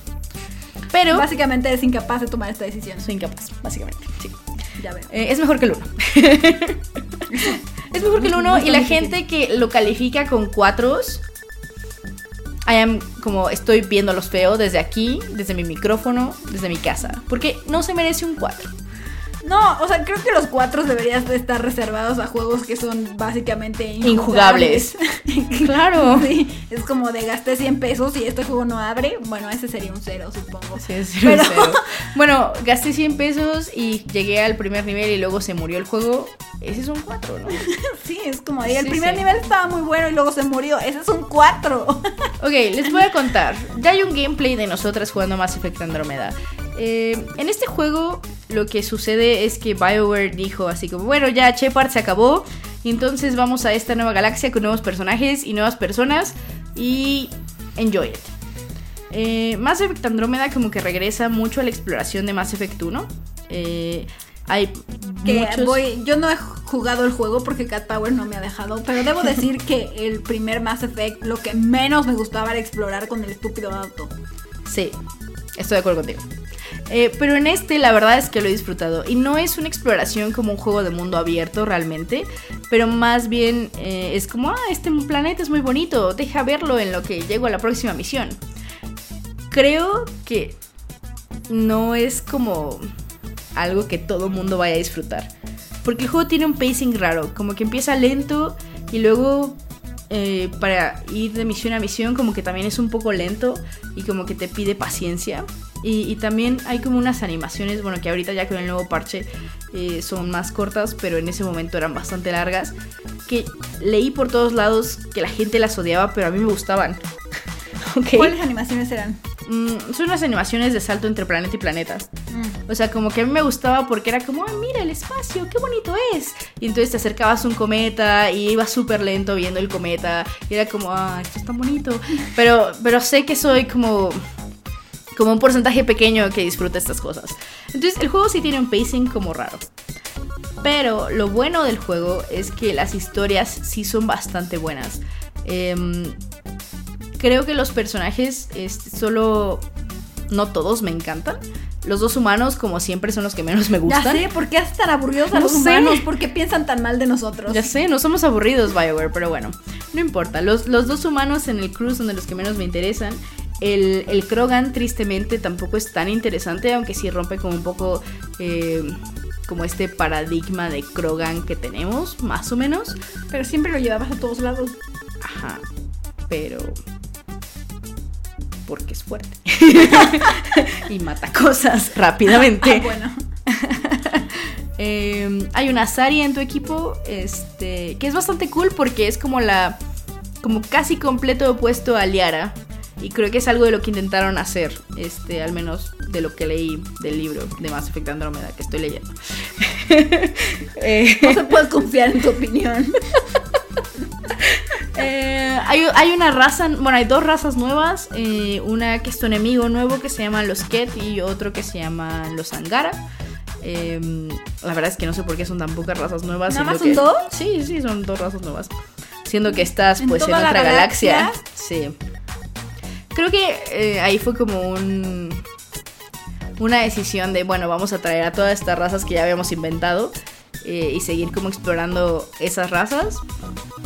A: Pero
B: Básicamente es incapaz de tomar esta decisión.
A: soy incapaz, básicamente. Sí.
B: Ya veo.
A: Eh, es mejor que el 1. es mejor que el 1 y la gente que lo califica con 4 I am como estoy viendo los feo desde aquí, desde mi micrófono, desde mi casa. Porque no se merece un 4.
B: No, o sea, creo que los cuatro deberían de estar reservados a juegos que son básicamente
A: Injugables.
B: injugables.
A: Claro.
B: Sí, es como de gasté 100 pesos y este juego no abre. Bueno, ese sería un cero, supongo.
A: Sí, es
B: Pero-
A: un cero. Bueno, gasté 100 pesos y llegué al primer nivel y luego se murió el juego. Ese es un 4, ¿no?
B: Sí, es como ahí. El
A: Sí,
B: primer
A: sí.
B: nivel estaba muy bueno y luego se murió. Ese es un 4.
A: Ok, les voy a contar. Ya hay un gameplay de nosotras jugando Mass Effect Andromeda. Eh, en este juego lo que sucede es que BioWare dijo así como, bueno, ya Shepard se acabó, y entonces vamos a esta nueva galaxia con nuevos personajes y nuevas personas y enjoy it. Eh, Mass Effect Andromeda como que regresa mucho a la exploración de Mass Effect 1. Eh, hay
B: Que
A: muchos...
B: voy, yo no he jugado el juego porque Cat Power no me ha dejado, pero debo decir que el primer Mass Effect lo que menos me gustaba era explorar con el estúpido auto.
A: Sí, estoy de acuerdo contigo. Eh, pero en este la verdad es que lo he disfrutado. Y no es una exploración como un juego de mundo abierto realmente. Pero más bien eh, es como, ah, este planeta es muy bonito. Deja verlo en lo que llego a la próxima misión. Creo que no es como algo que todo mundo vaya a disfrutar. Porque el juego tiene un pacing raro. Como que empieza lento y luego eh, para ir de misión a misión como que también es un poco lento y como que te pide paciencia. Y, y también hay como unas animaciones, bueno, que ahorita ya con el nuevo parche eh, son más cortas, pero en ese momento eran bastante largas, que leí por todos lados que la gente las odiaba, pero a mí me gustaban.
B: ¿Cuáles animaciones eran?
A: Mm, son unas animaciones de salto entre planeta y planeta. O sea, como que a mí me gustaba porque era como, ah, mira el espacio, qué bonito es. Y entonces te acercabas a un cometa y ibas súper lento viendo el cometa. Y era como, ah, esto es tan bonito. Pero, pero sé que soy como, como un porcentaje pequeño que disfruta estas cosas. Entonces el juego sí tiene un pacing como raro. Pero lo bueno del juego es que las historias sí son bastante buenas. Em, creo que los personajes este, solo no todos me encantan. Los dos humanos, como siempre, son los que menos me
B: Ya
A: gustan.
B: sé, ¿por qué hacen tan aburridos a
A: No
B: los
A: sé.
B: humanos? ¿Por qué piensan tan mal de nosotros?
A: Ya sé, no somos aburridos, Bioware, pero bueno, no importa. Los, los dos humanos en el crew son de los que menos me interesan. El, el Krogan, tristemente, tampoco es tan interesante, aunque sí rompe como un poco eh, como este paradigma de Krogan que tenemos, más o menos.
B: Pero siempre lo llevabas a todos lados.
A: Ajá, pero... Porque es fuerte. y mata cosas rápidamente.
B: Ah, bueno.
A: Eh, hay una Sari en tu equipo, este, que es bastante cool porque es como la, como casi completo opuesto a Liara. Y creo que es algo de lo que intentaron hacer, este, al menos de lo que leí del libro de Mass Effect Andrómeda que estoy leyendo. Eh,
B: No se puede confiar en tu opinión.
A: Eh, hay, hay una raza, bueno, hay dos razas nuevas. eh, una que es tu enemigo nuevo que se llama los Ket y otro que se llama los Angara. Eh, la verdad es que no sé por qué son tan pocas razas nuevas.
B: ¿Nada más son
A: que-
B: dos?
A: Sí, sí, son dos razas nuevas. Siendo que estás
B: ¿En
A: pues en
B: la
A: otra galaxia.
B: galaxia?
A: Sí. Creo que eh, ahí fue como un una decisión de, bueno, vamos a traer a todas estas razas que ya habíamos inventado eh, y seguir como explorando esas razas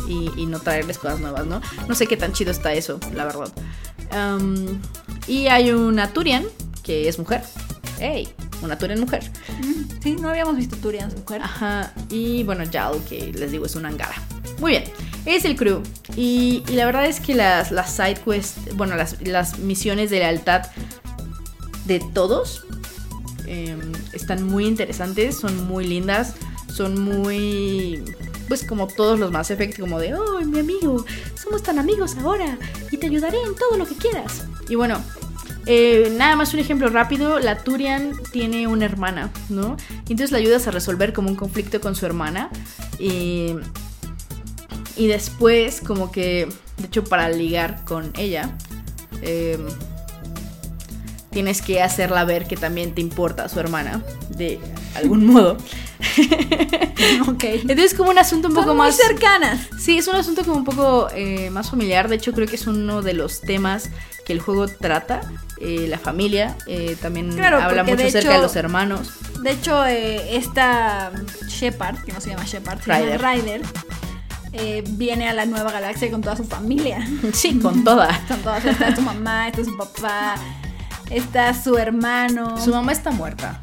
A: y, y no traerles cosas nuevas, ¿no? No sé qué tan chido está eso, la verdad. Y hay una Turian, que es mujer. ¡Ey! Una Turian mujer.
B: Mm, Sí, no habíamos visto Turians, mujer.
A: Ajá. Y bueno, Jal, que les digo es una angara. Muy bien. Es el crew. Y, la verdad es que las, las side quests, bueno, las, las misiones de lealtad de todos eh, están muy interesantes, son muy lindas, son muy... Pues como todos los Mass Effect, como de, oh, mi amigo, somos tan amigos ahora y te ayudaré en todo lo que quieras. Y bueno, eh, nada más un ejemplo rápido, la Turian tiene una hermana, ¿no? Entonces la ayudas a resolver como un conflicto con su hermana. Y, y después como que, de hecho, para ligar con ella, eh, tienes que hacerla ver que también te importa su hermana, de algún modo.
B: ok.
A: Entonces como un asunto un
B: Son
A: poco
B: muy
A: más...
B: cercanas.
A: Sí, es un asunto como un poco eh, más familiar. De hecho, creo que es uno de los temas que el juego trata. Eh, la familia. eh, también
B: Claro,
A: habla mucho
B: de
A: acerca
B: hecho-
A: de los hermanos.
B: De hecho, esta Shepard, que no se llama Shepard, se llama Ryder, eh, viene a la nueva galaxia con toda su familia.
A: Sí, con toda.
B: Están todas, está su mamá, está su papá, está su hermano.
A: Su mamá está muerta.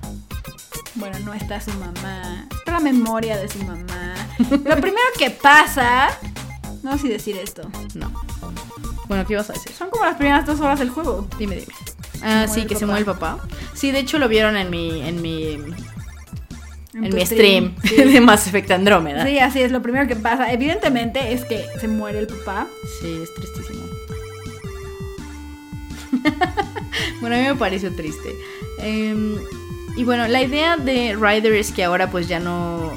B: Bueno, no está su mamá. Está la memoria de su mamá. Lo primero que pasa. No sé si decir esto.
A: No. Bueno, ¿qué ibas a decir?
B: Son como las primeras dos horas del juego.
A: Dime, dime. Ah, sí, que se muere el papá. Sí, de hecho lo vieron en mi, en mi, en
B: tu
A: mi stream,
B: sí.
A: de Mass Effect Andrómeda.
B: Sí, así es. Lo primero que pasa, evidentemente, es que se muere el papá.
A: Sí, es tristísimo. bueno, a mí me pareció triste. Em, y bueno, la idea de Ryder es que ahora pues ya no...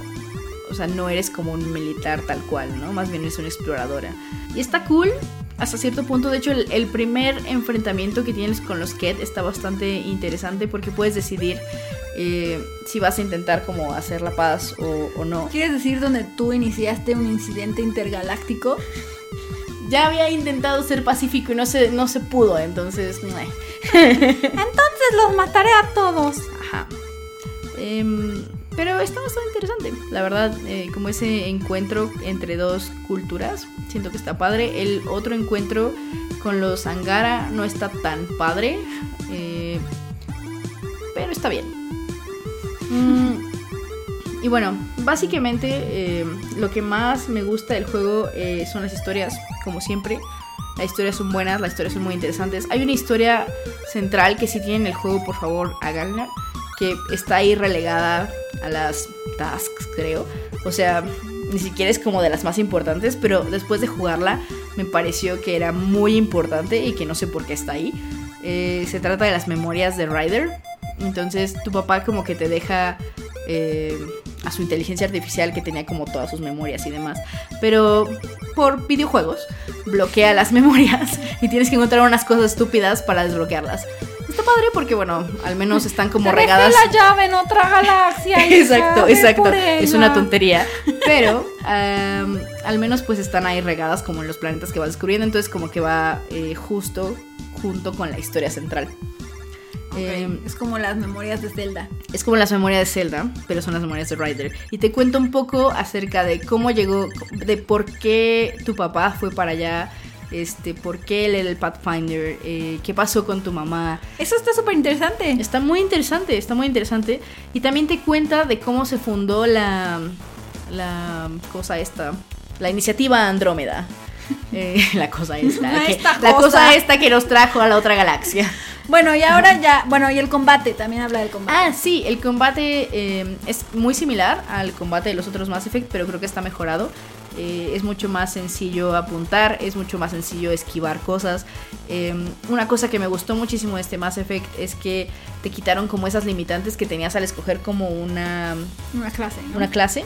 A: O sea, no eres como un militar tal cual, ¿no? Más bien eres una exploradora. Y está cool hasta cierto punto. De hecho, el, el primer enfrentamiento que tienes con los Ket está bastante interesante porque puedes decidir eh, si vas a intentar como hacer la paz o, o no.
B: ¿Quieres decir donde tú iniciaste un incidente intergaláctico?
A: Ya había intentado ser pacífico y no se, no se pudo, entonces... meh.
B: Entonces los mataré a todos.
A: Ajá. Em, pero está bastante interesante, la verdad, eh, como ese encuentro entre dos culturas, siento que está padre. El otro encuentro con los Angara no está tan padre, eh, pero está bien. Mm, y bueno, básicamente eh, lo que más me gusta del juego eh, son las historias, como siempre. Las historias son buenas, las historias son muy interesantes. Hay una historia central que si tienen el juego, por favor, háganla. Que está ahí relegada a las tasks, creo. O sea, ni siquiera es como de las más importantes, pero después de jugarla me pareció que era muy importante y que no sé por qué está ahí. Eh, se trata de las memorias de Ryder. Entonces tu papá como que te deja eh, a su inteligencia artificial que tenía como todas sus memorias y demás. Pero por videojuegos bloquea las memorias y tienes que encontrar unas cosas estúpidas para desbloquearlas. Está padre porque bueno, al menos están como
B: Te
A: regadas.
B: la llave en otra galaxia.
A: Exacto, exacto. Es una tontería. Pero al menos pues están ahí regadas como en los planetas que vas descubriendo. Entonces como que va eh, justo junto con la historia central. Eh,
B: es como las memorias de Zelda.
A: es como las memorias de Zelda, pero son las memorias de Ryder. Y te cuento un poco acerca de cómo llegó, de por qué tu papá fue para allá, este, por qué él era el Pathfinder, eh, qué pasó con tu mamá.
B: Eso está súper interesante.
A: Está muy interesante, está muy interesante. Y también te cuenta de cómo se fundó la, la cosa esta, la iniciativa Andrómeda. Eh, la cosa esta, que- la
B: cosa.
A: esta que nos trajo a la otra galaxia.
B: Bueno, y ahora ya, bueno, y el combate, también habla del combate.
A: Ah, sí, el combate eh, es muy similar al combate de los otros Mass Effect, pero creo que está mejorado. Eh, es mucho más sencillo apuntar, es mucho más sencillo esquivar cosas. Eh, una cosa que me gustó muchísimo de este Mass Effect es que te quitaron como esas limitantes que tenías al escoger como una,
B: Una clase, ¿no?
A: una clase.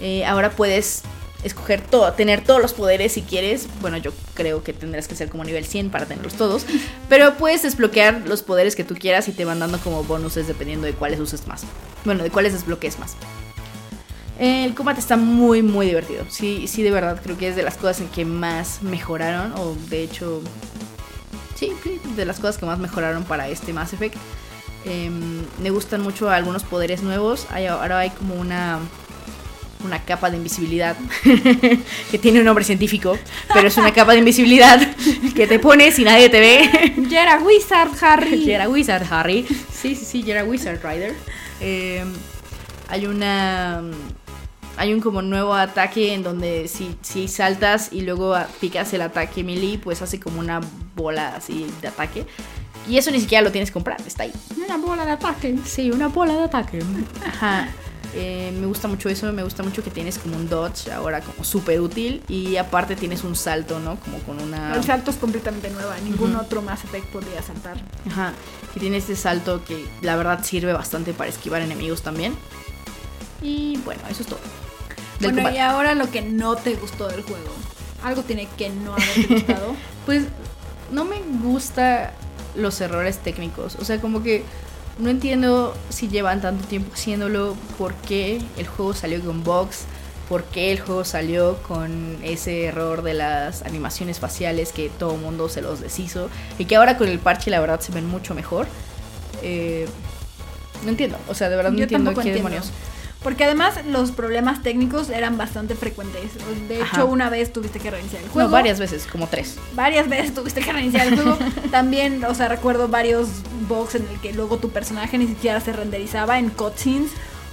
A: Eh, ahora puedes escoger todo, tener todos los poderes si quieres. Bueno, yo creo que tendrás que ser como nivel 100 para tenerlos todos. Pero puedes desbloquear los poderes que tú quieras y te van dando como bonuses dependiendo de cuáles uses más. Bueno, de cuáles desbloquees más. El combate está muy, muy divertido. Sí, sí, de verdad, creo que es de las cosas en que más mejoraron. O de hecho, sí, de las cosas que más mejoraron para este Mass Effect. Em, me gustan mucho algunos poderes nuevos. Ahora hay como una, una capa de invisibilidad que tiene un nombre científico, pero es una capa de invisibilidad que te pones y nadie te ve.
B: Ya era Wizard, Harry.
A: Ya era Wizard Harry. Sí, sí, sí, ya era Wizard Rider. Eh, hay una. Hay un como nuevo ataque en donde si, si saltas y luego picas el ataque melee, pues hace como una bola así de ataque. Y eso ni siquiera lo tienes que comprar, está ahí.
B: Una bola de ataque.
A: Sí, una bola de ataque. Ajá. Eh, me gusta mucho eso, me gusta mucho que tienes como un dodge ahora como súper útil y aparte tienes un salto, ¿no? Como con una...
B: El salto es completamente nueva. Ningún otro Mass Effect podía saltar.
A: Ajá, que tiene este salto que la verdad sirve bastante para esquivar enemigos también. Y bueno, eso es todo. Del
B: bueno,
A: combate.
B: y ahora lo que no te gustó del juego. Algo tiene que no haberte gustado.
A: Pues no me gusta los errores técnicos. O sea, como que no entiendo si llevan tanto tiempo haciéndolo, por qué el juego salió con bugs, por qué el juego salió con ese error de las animaciones faciales que todo el mundo se los deshizo y que ahora con el parche la verdad se ven mucho mejor. Eh, no entiendo, o sea, de verdad no
B: Yo
A: entiendo qué
B: entiendo.
A: demonios.
B: Porque además los problemas técnicos eran bastante frecuentes. De hecho, una vez tuviste que reiniciar el juego.
A: No, varias veces, como tres.
B: Varias veces tuviste que reiniciar el juego. También, o sea, recuerdo varios bugs en el que luego tu personaje ni siquiera se renderizaba en cutscenes.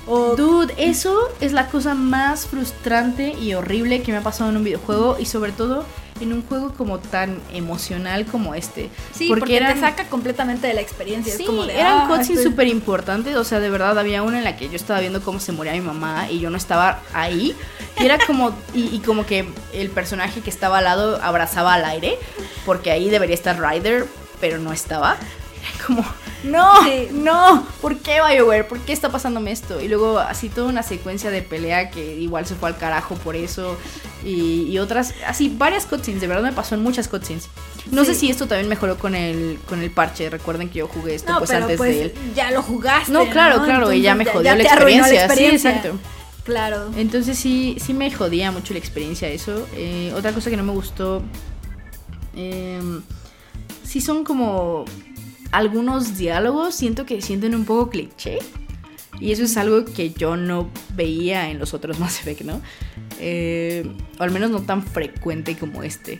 B: O
A: Dude, eso es la cosa más frustrante y horrible que me ha pasado en un videojuego y sobre todo en un juego como tan emocional como este.
B: sí, porque, te saca completamente de la experiencia.
A: Sí,
B: es como de,
A: eran
B: ah,
A: cutscenes súper importantes, o sea, de verdad había una en la que yo estaba viendo cómo se moría mi mamá y yo no estaba ahí. Y era como, y, y como que el personaje que estaba al lado abrazaba al aire, porque ahí debería estar Ryder, pero no estaba. Como, no,
B: Sí.
A: no, ¿por qué BioWare? ¿Por qué está pasándome esto? Y luego así toda una secuencia de pelea que igual se fue al carajo por eso. Y, y otras, así varias cutscenes, de verdad me pasó en muchas cutscenes. No
B: Sí.
A: sé si esto también mejoró con el, con el parche. Recuerden que yo jugué esto
B: No,
A: pues
B: pero
A: antes
B: pues
A: de él.
B: ya lo jugaste.
A: No, claro, claro, y ya me jodió la, experiencia. Sí, exacto.
B: Claro.
A: Entonces sí, sí me jodía mucho la experiencia eso. Eh, otra cosa que no me gustó, eh, sí son como algunos diálogos, siento que sienten un poco cliché. Y eso es algo que yo no veía en los otros Mass Effect, ¿no? Eh, o al menos no tan frecuente como este.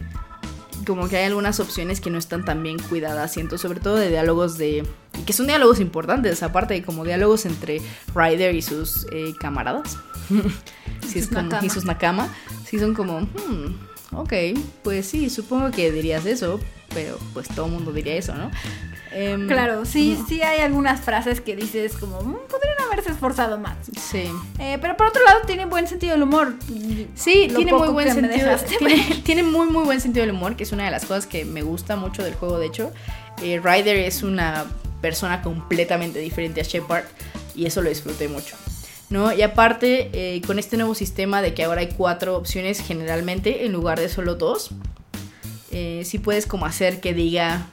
A: Como que hay algunas opciones que no están tan bien cuidadas, siento, sobre todo de diálogos de... Y que son diálogos importantes, aparte de como diálogos entre Ryder y sus eh, camaradas. sí, es como, y sus nakama. Sí, son como... hmm, ok, pues sí, supongo que dirías eso, pero pues todo el mundo diría eso, ¿no? Em,
B: Claro, sí, sí hay algunas frases que dices como, "Mm, podrían haberse esforzado más.
A: Sí.
B: Eh, pero por otro lado tiene buen sentido del humor.
A: Sí,
B: Lo
A: tiene muy buen sentido. Tiene, tiene muy muy buen sentido del humor, que es una de las cosas que me gusta mucho del juego. De hecho, Eh, Ryder es una persona completamente diferente a Shepard y eso lo disfruté mucho. ¿No? Y aparte, eh, con este nuevo sistema de que ahora hay cuatro opciones generalmente en lugar de solo dos, eh, sí puedes como hacer que diga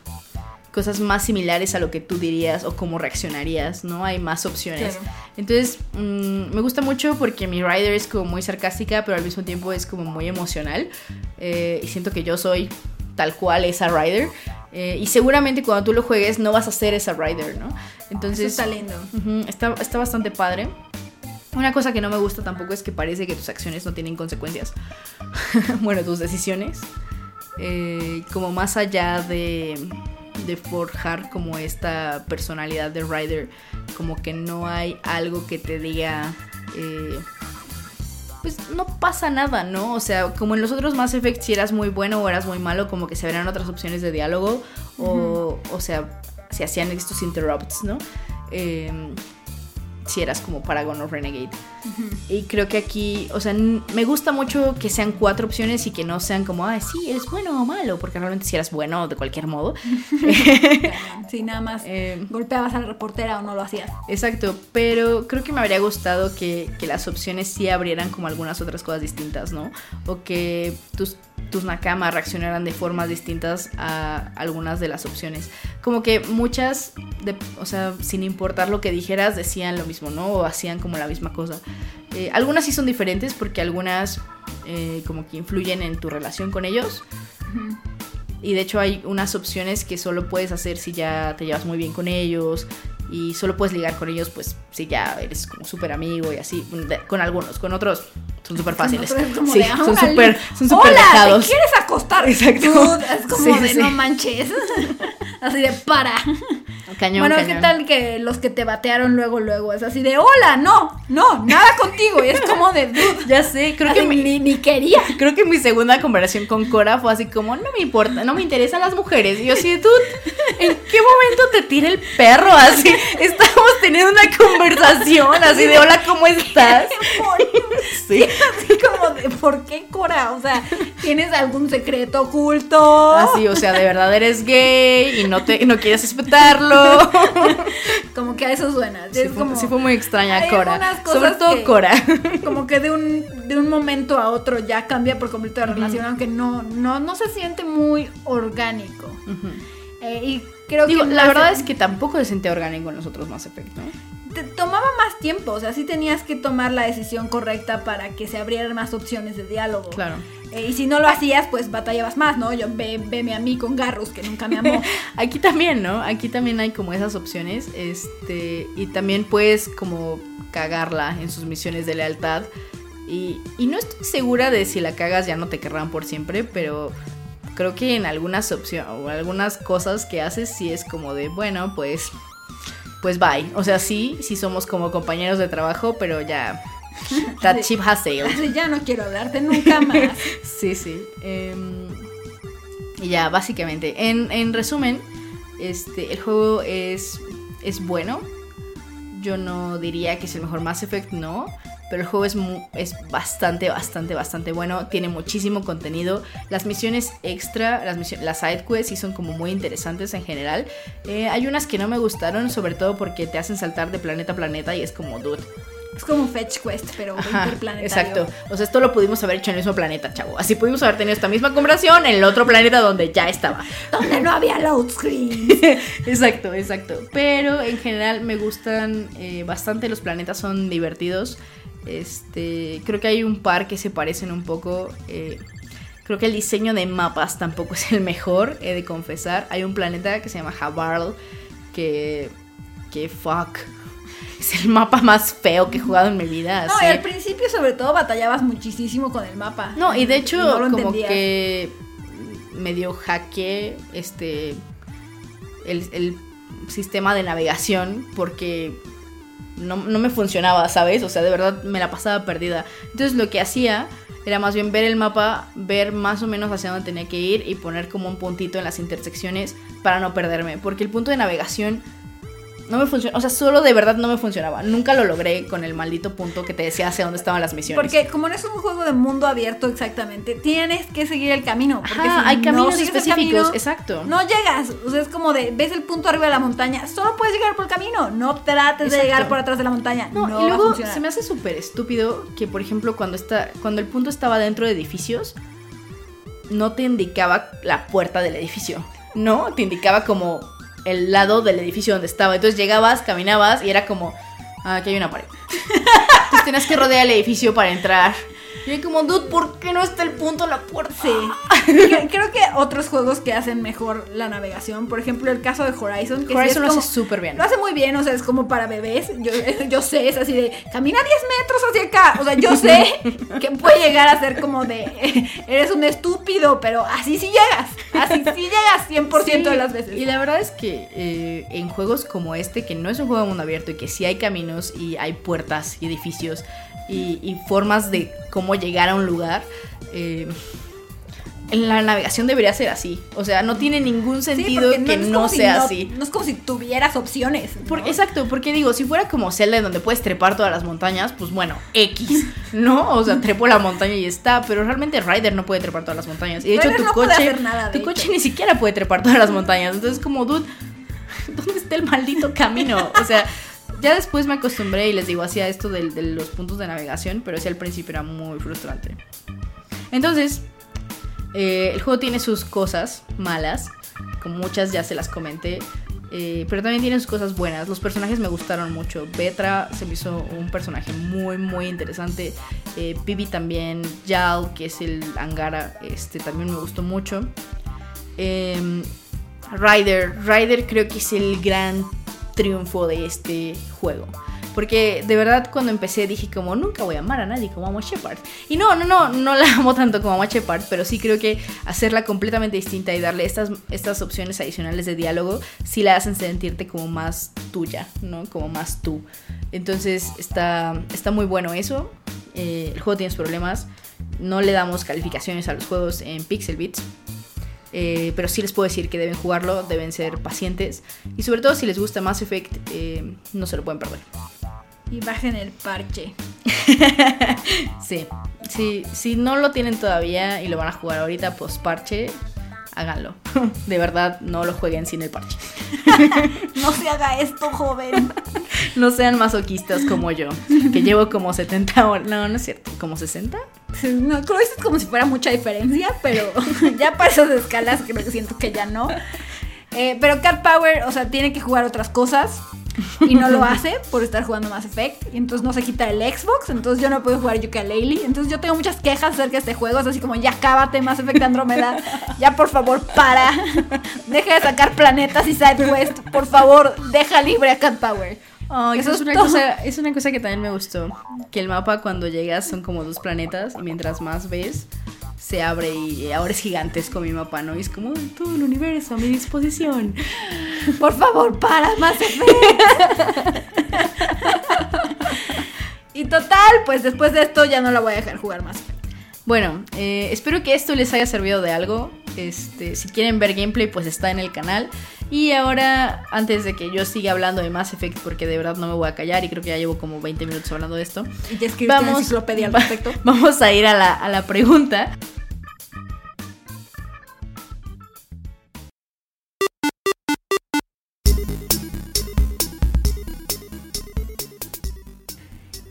A: cosas más similares a lo que tú dirías o cómo reaccionarías, ¿no? Hay más opciones.
B: Claro.
A: Entonces, mm, me gusta mucho porque mi rider es como muy sarcástica, pero al mismo tiempo es como muy emocional. Eh, y siento que yo soy tal cual esa Rider. Eh, y seguramente cuando tú lo juegues no vas a ser esa Rider, ¿no?
B: Eso
A: Entonces
B: está lindo.
A: Está, está bastante padre. Una cosa que no me gusta tampoco es que parece que tus acciones no tienen consecuencias. bueno, tus decisiones. Eh, como más allá de, de forjar como esta personalidad de Ryder, como que no hay algo que te diga... eh, pues no pasa nada, ¿no? O sea, como en los otros Mass Effect, si eras muy bueno o eras muy malo, como que se verán otras opciones de diálogo. O, o sea, si hacían estos interrupts, ¿no? Eh, si eras como Paragon o Renegade. Y creo que aquí, o sea, me gusta mucho que sean cuatro opciones y que no sean como, ah, sí, eres bueno o malo, porque realmente si eras bueno de cualquier modo.
B: Sí, nada más
A: Eh,
B: golpeabas a la reportera o no lo hacías.
A: Exacto, pero creo que me habría gustado que, que las opciones sí abrieran como algunas otras cosas distintas, ¿no? O que tus, tus Nakama reaccionaran de formas distintas a algunas de las opciones. Como que muchas, de- o sea, sin importar lo que dijeras, decían lo mismo, ¿no? O hacían como la misma cosa. Eh, algunas sí son diferentes porque algunas eh, como que influyen en tu relación con ellos. Y de hecho hay unas opciones que solo puedes hacer si ya te llevas muy bien con ellos. Y solo puedes ligar con ellos, pues, si ya eres como súper amigo y así. Con algunos, con otros son súper fáciles. Sí,
B: de,
A: son
B: "Órale,
A: súper son súper
B: Hola. ¿te quieres acostar?
A: Exacto.
B: Dude, es como
A: Sí,
B: de
A: sí.
B: no manches. Así de para.
A: Cañón,
B: bueno, ¿qué tal que los que te batearon luego, luego? Es así de hola, no, no, nada contigo. Y es como de dude.
A: Ya sé, creo
B: Así
A: que mi,
B: ni, ni quería.
A: creo que mi segunda conversación con Cora fue así como, no me importa, no me interesan las mujeres. Y yo así, tú, ¿en qué momento te tira el perro? Así, estamos teniendo una conversación así de, hola, ¿cómo estás? Sí.
B: Así como de, ¿por qué Cora? O sea, ¿tienes algún secreto oculto?
A: Así, o sea, de verdad eres gay y no te no quieres respetarlo.
B: Como que a eso suena.
A: Sí
B: es
A: fue,
B: como,
A: sí fue muy extraña Cora. Sobre todo
B: que-
A: Cora.
B: como que de un, de un momento a otro ya cambia por completo la relación, aunque no, no, no se siente muy orgánico. Eh, y creo
A: Digo,
B: que
A: la
B: más-
A: verdad es que tampoco se sentía orgánico en los otros Mass Effect, ¿no?
B: Te tomaba más tiempo, o sea, sí tenías que tomar la decisión correcta para que se abrieran más opciones de diálogo.
A: Claro.
B: Eh, y si no lo hacías, pues batallabas más, ¿no? Yo ve, veme a mí con Garrus, que nunca me amó.
A: Aquí también, ¿no? Aquí también hay como esas opciones. Este. Y también puedes como cagarla en sus misiones de lealtad. Y, y no estoy segura de si la cagas ya no te querrán por siempre, pero creo que en algunas opciones o algunas cosas que haces sí es como de, bueno, pues. Pues bye. O sea, sí, sí somos como compañeros de trabajo, pero ya. That ship has sailed.
B: Ya no quiero hablarte nunca más.
A: Sí, sí. Em, y ya, básicamente. En, en resumen, este, el juego es, es bueno. Yo no diría que es el mejor Mass Effect, no. Pero el juego es, es bastante, bastante, bastante bueno. Tiene muchísimo contenido. Las misiones extra, las, misio- las side quests sí son como muy interesantes en general. Eh, hay unas que no me gustaron, sobre todo porque te hacen saltar de planeta a planeta y es como, dude.
B: Es como Fetch Quest, pero
A: Ajá, exacto. O sea, esto lo pudimos haber hecho en el mismo planeta, chavo. Así pudimos haber tenido esta misma conversación en el otro planeta donde ya estaba.
B: Donde no había load screen.
A: exacto, exacto. Pero en general me gustan eh, bastante. Los planetas son divertidos. Este, creo que hay un par que se parecen un poco. eh, creo que el diseño de mapas tampoco es el mejor, he de confesar. Hay un planeta que se llama Havarl que que fuck. Es el mapa más feo que he jugado en mi vida.
B: No,
A: así.
B: al principio sobre todo batallabas muchísimo con el mapa.
A: No, y de hecho,
B: no
A: como que medio hackeé este el, el sistema de navegación porque no, no me funcionaba, ¿sabes? O sea, de verdad me la pasaba perdida. Entonces lo que hacía era más bien ver el mapa, ver más o menos hacia dónde tenía que ir y poner como un puntito en las intersecciones para no perderme. Porque el punto de navegación no me funciona, o sea, solo de verdad no me funcionaba. Nunca lo logré con el maldito punto que te decía hacia dónde estaban las misiones.
B: Porque como no es un juego de mundo abierto exactamente, tienes que seguir el camino. Porque
A: Ajá,
B: si
A: hay
B: no
A: caminos específicos,
B: camino,
A: exacto.
B: No llegas. O sea, es como de, ves el punto arriba de la montaña, solo puedes llegar por el camino. No trates de llegar por atrás de la montaña.
A: No,
B: No,
A: y luego se me hace súper estúpido que, por ejemplo, cuando está, cuando el punto estaba dentro de edificios, no te indicaba la puerta del edificio. No, te indicaba como el lado del edificio donde estaba. Entonces llegabas, caminabas y era como, ah, aquí hay una pared. Entonces tenías que rodear el edificio para entrar. Y como, dude, ¿por qué no está el punto en la puerta?
B: Sí. Cre- Creo que otros juegos que hacen mejor la navegación, por ejemplo, el caso de Horizon, que sí
A: Horizon
B: es
A: lo
B: como-
A: hace súper bien.
B: Lo hace muy bien, o sea, es como para bebés. Yo, yo sé, es así de camina 10 metros hacia acá. O sea, yo sé que puede llegar a ser como de eres un estúpido, pero así sí llegas. Así sí llegas 100% de
A: Sí,
B: las veces.
A: Y la verdad es que eh, en juegos como este, que no es un juego de mundo abierto y que sí hay caminos y hay puertas y edificios y, y formas de cómo llegar a un lugar, eh, la navegación debería ser así. O sea, no tiene ningún
B: Sí,
A: sentido que no,
B: si
A: sea
B: no-
A: así.
B: No es como si tuvieras opciones. ¿no?
A: Por- exacto, porque digo, si fuera como Zelda donde puedes trepar todas las montañas, pues bueno, X, ¿no? O sea, trepo la montaña y está, pero realmente Ryder no puede trepar todas las montañas. Y de hecho
B: Ryder
A: tu coche,
B: nada,
A: tu coche ni siquiera puede trepar todas las montañas. Entonces como, dude, ¿dónde está el maldito camino? O sea, ya después me acostumbré y les digo, hacía esto del- de, los puntos de navegación, pero ese al principio era muy frustrante. Entonces, eh, el juego tiene sus cosas malas, como muchas ya se las comenté, eh, pero también tiene sus cosas buenas. Los personajes me gustaron mucho. Betra se me hizo un personaje muy, muy interesante. Eh, Pibi también. Yal, que es el Angara, este también me gustó mucho. Eh, Ryder. Ryder creo que es el gran triunfo de este juego. Porque de verdad cuando empecé dije como nunca voy a amar a nadie como amo a Shepard. Y no, no, no, no la amo tanto como amo a Shepard, pero sí creo que hacerla completamente distinta y darle estas, estas opciones adicionales de diálogo sí la hacen sentirte como más tuya, ¿no? Como más tú. Entonces está, está muy bueno eso. Eh, el juego tiene problemas. No le damos calificaciones a los juegos en Pixel Bits. Eh, pero sí les puedo decir que deben jugarlo, deben ser pacientes. Y sobre todo si les gusta Mass Effect, eh, no se lo pueden perder.
B: Y bajen el parche.
A: Sí, sí, si no lo tienen todavía y lo van a jugar ahorita post parche, háganlo. De verdad, no lo jueguen sin el parche.
B: No se haga esto, joven.
A: No sean masoquistas como yo, que llevo como 70 horas. No, no es cierto, como 60.
B: Sí, No, creo que es como si fuera mucha diferencia, pero ya para esas escalas creo que siento que ya no. Eh, pero Cat Power, o sea, tiene que jugar otras cosas y no lo hace por estar jugando Mass Effect. Y entonces no se quita el Xbox, entonces yo no puedo jugar Yooka-Laylee. Entonces yo tengo muchas quejas acerca de este juego, es así como ya cábate Mass Effect Andromeda, ya por favor para, deja de sacar planetas y side quest, por favor deja libre a Cat Power. Eso
A: es
B: es
A: una,
B: todo.
A: cosa, es una cosa que también me gustó. Que el mapa cuando llegas son como dos planetas y mientras más ves, se abre y ahora es gigantesco mi mapa, ¿no? Y es como todo el universo a mi disposición.
B: Por favor, para, Effect. y total, pues después de esto ya no la voy a dejar jugar más.
A: Bueno, eh, espero que esto les haya servido de algo. Este, si quieren ver gameplay, pues está en el canal. Y ahora, antes de que yo siga hablando de Mass Effect, porque de verdad no me voy a callar y creo que ya llevo como 20 minutos hablando de esto.
B: Y ya una enciclopedia al respecto.
A: Vamos a ir a la, a la pregunta.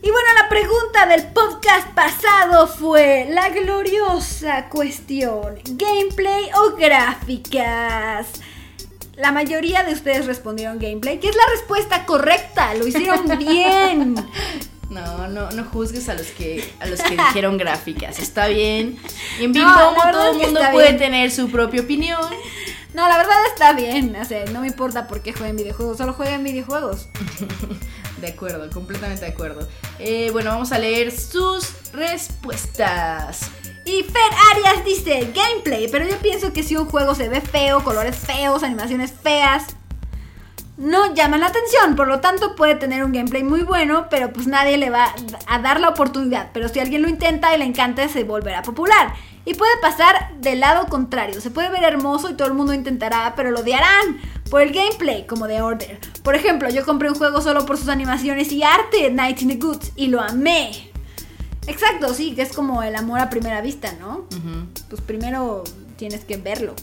B: Y bueno, la pregunta del podcast pasado fue la gloriosa cuestión, gameplay o gráficas. La mayoría de ustedes respondieron gameplay, que es la respuesta correcta, lo hicieron bien.
A: No, no, no juzgues a los que a los que dijeron gráficas. Está bien. En
B: No, verdad
A: todo el mundo puede
B: bien.
A: tener su propia opinión.
B: No, la verdad está bien, o sea, no me importa por qué jueguen videojuegos, solo jueguen videojuegos.
A: De acuerdo, completamente de acuerdo. Eh, bueno, vamos a leer sus respuestas.
B: Y Fer Arias dice gameplay, pero yo pienso que si un juego se ve feo, colores feos, animaciones feas, no llaman la atención. Por lo tanto, puede tener un gameplay muy bueno, pero pues nadie le va a dar la oportunidad. Pero si alguien lo intenta y le encanta, se volverá popular. Y puede pasar del lado contrario. Se puede ver hermoso y todo el mundo intentará, pero lo odiarán por el gameplay, como de Order. Por ejemplo, yo compré un juego solo por sus animaciones y arte, Night in the Goods, y lo amé. Exacto, sí, que es como el amor a primera vista, ¿no? Pues primero tienes que verlo.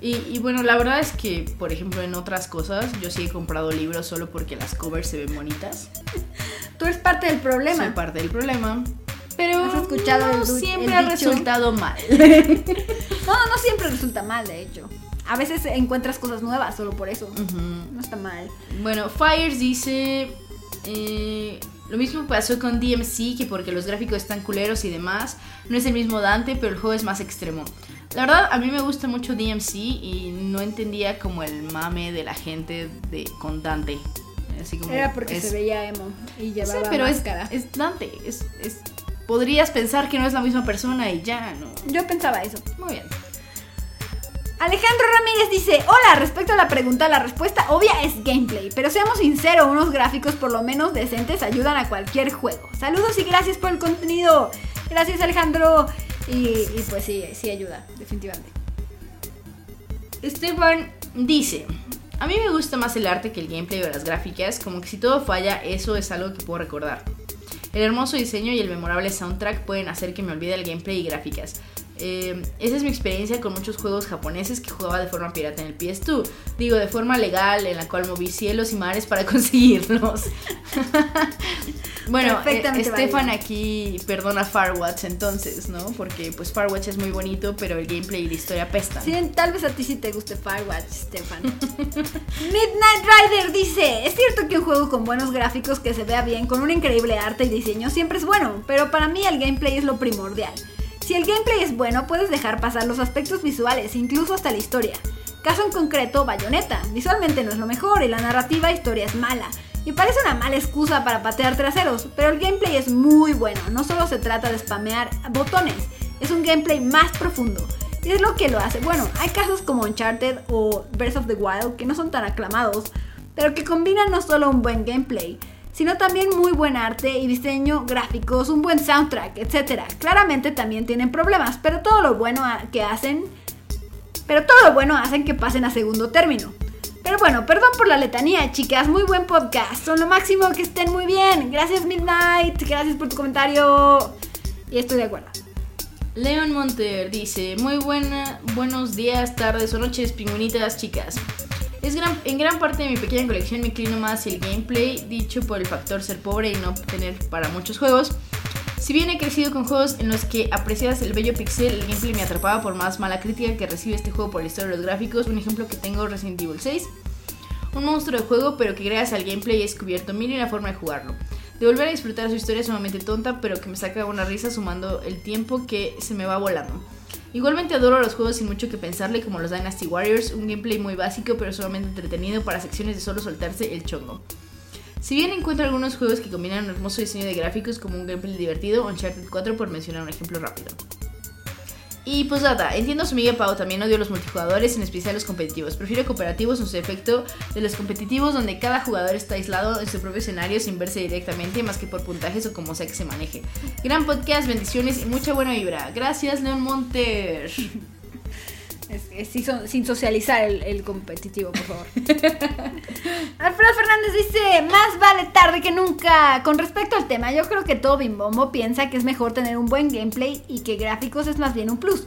A: Y, y bueno, la verdad es que, por ejemplo, en otras cosas, yo sí he comprado libros solo porque las covers se ven bonitas.
B: Tú eres parte del problema.
A: Soy parte del problema. Pero
B: ¿Has escuchado
A: no
B: el
A: siempre
B: el
A: ha
B: dicho?
A: resultado mal.
B: No, no siempre resulta mal, de hecho. A veces encuentras cosas nuevas solo por eso. No está mal.
A: Bueno, Fires dice. eh, Lo mismo pasó con DMC, que porque los gráficos están culeros y demás, no es el mismo Dante, pero el juego es más extremo. La verdad, a mí me gusta mucho DMC y no entendía como el mame de la gente de, con Dante. Así como
B: Era porque
A: es-
B: se veía emo y
A: Sí,
B: llevaba
A: pero es,
B: máscara.
A: es Dante. Es, es- podrías pensar que no es la misma persona y ya, ¿no?
B: Yo pensaba eso.
A: Muy bien.
B: Alejandro Ramírez dice, hola, respecto a la pregunta, la respuesta obvia es gameplay, pero seamos sinceros, unos gráficos por lo menos decentes ayudan a cualquier juego. Saludos y gracias por el contenido. Gracias Alejandro. Y, y pues sí, sí ayuda, definitivamente.
A: Esteban dice, a mí me gusta más el arte que el gameplay o las gráficas, como que si todo falla, eso es algo que puedo recordar. El hermoso diseño y el memorable soundtrack pueden hacer que me olvide el gameplay y gráficas. Eh, esa es mi experiencia con muchos juegos japoneses que jugaba de forma pirata en el PS2. Digo, de forma legal, en la cual moví cielos y mares para conseguirlos. bueno, eh,
B: válido.
A: aquí perdona Farwatch entonces, ¿no? Porque pues Farwatch es muy bonito, pero el gameplay y la historia pestan.
B: Sí, tal vez a ti sí te guste Firewatch, Stefan. Midnight Rider dice, es cierto que un juego con buenos gráficos que se vea bien, con un increíble arte y diseño siempre es bueno, pero para mí el gameplay es lo primordial. Si el gameplay es bueno, puedes dejar pasar los aspectos visuales, incluso hasta la historia. Caso en concreto, Bayonetta. Visualmente no es lo mejor y la narrativa historia es mala. Y parece una mala excusa para patear traseros, pero el gameplay es muy bueno. No solo se trata de spamear botones, es un gameplay más profundo. Y es lo que lo hace. Bueno, hay casos como Uncharted o Breath of the Wild que no son tan aclamados, pero que combinan no solo un buen gameplay, sino también muy buen arte y diseño, gráficos, un buen soundtrack, etc. Claramente también tienen problemas, pero todo lo bueno que hacen, pero todo lo bueno hacen que pasen a segundo término. Pero bueno, perdón por la letanía, chicas, muy buen podcast, son lo máximo, que estén muy bien. Gracias Midnight, gracias por tu comentario. Y estoy de acuerdo.
A: Leon Monter dice, muy buena, buenos días, tardes o noches, pingüinitas chicas. Es en gran parte de mi pequeña colección me inclino más el gameplay, dicho por el factor ser pobre y no tener para muchos juegos. Si bien he crecido con juegos en los que aprecias el bello pixel, el gameplay me atrapaba por más mala crítica que recibe este juego por la historia de los gráficos. Un ejemplo que tengo Resident Evil 6. Un monstruo de juego, pero que gracias al gameplay he descubierto mil y una forma de jugarlo. De volver a disfrutar su historia es sumamente tonta, pero que me saca una risa sumando el tiempo que se me va volando. Igualmente adoro los juegos sin mucho que pensarle, como los Dynasty Warriors, un gameplay muy básico pero sumamente entretenido para secciones de solo soltarse el chongo. Si bien encuentro algunos juegos que combinan un hermoso diseño de gráficos como un gameplay divertido, Uncharted 4 por mencionar un ejemplo rápido. Y pues nada, entiendo su amiga Pau, también odio los multijugadores, en especial los competitivos. Prefiero cooperativos en su efecto de los competitivos donde cada jugador está aislado en su propio escenario sin verse directamente, más que por puntajes o como sea que se maneje. Gran podcast, bendiciones y mucha buena vibra. Gracias, Leon Monter.
B: Es- es sin, so- sin socializar el, el competitivo, por favor. Alfredo Fernández dice, más vale tarde que nunca. Con respecto al tema, yo creo que todo bimbombo piensa que es mejor tener un buen gameplay y que gráficos es más bien un plus.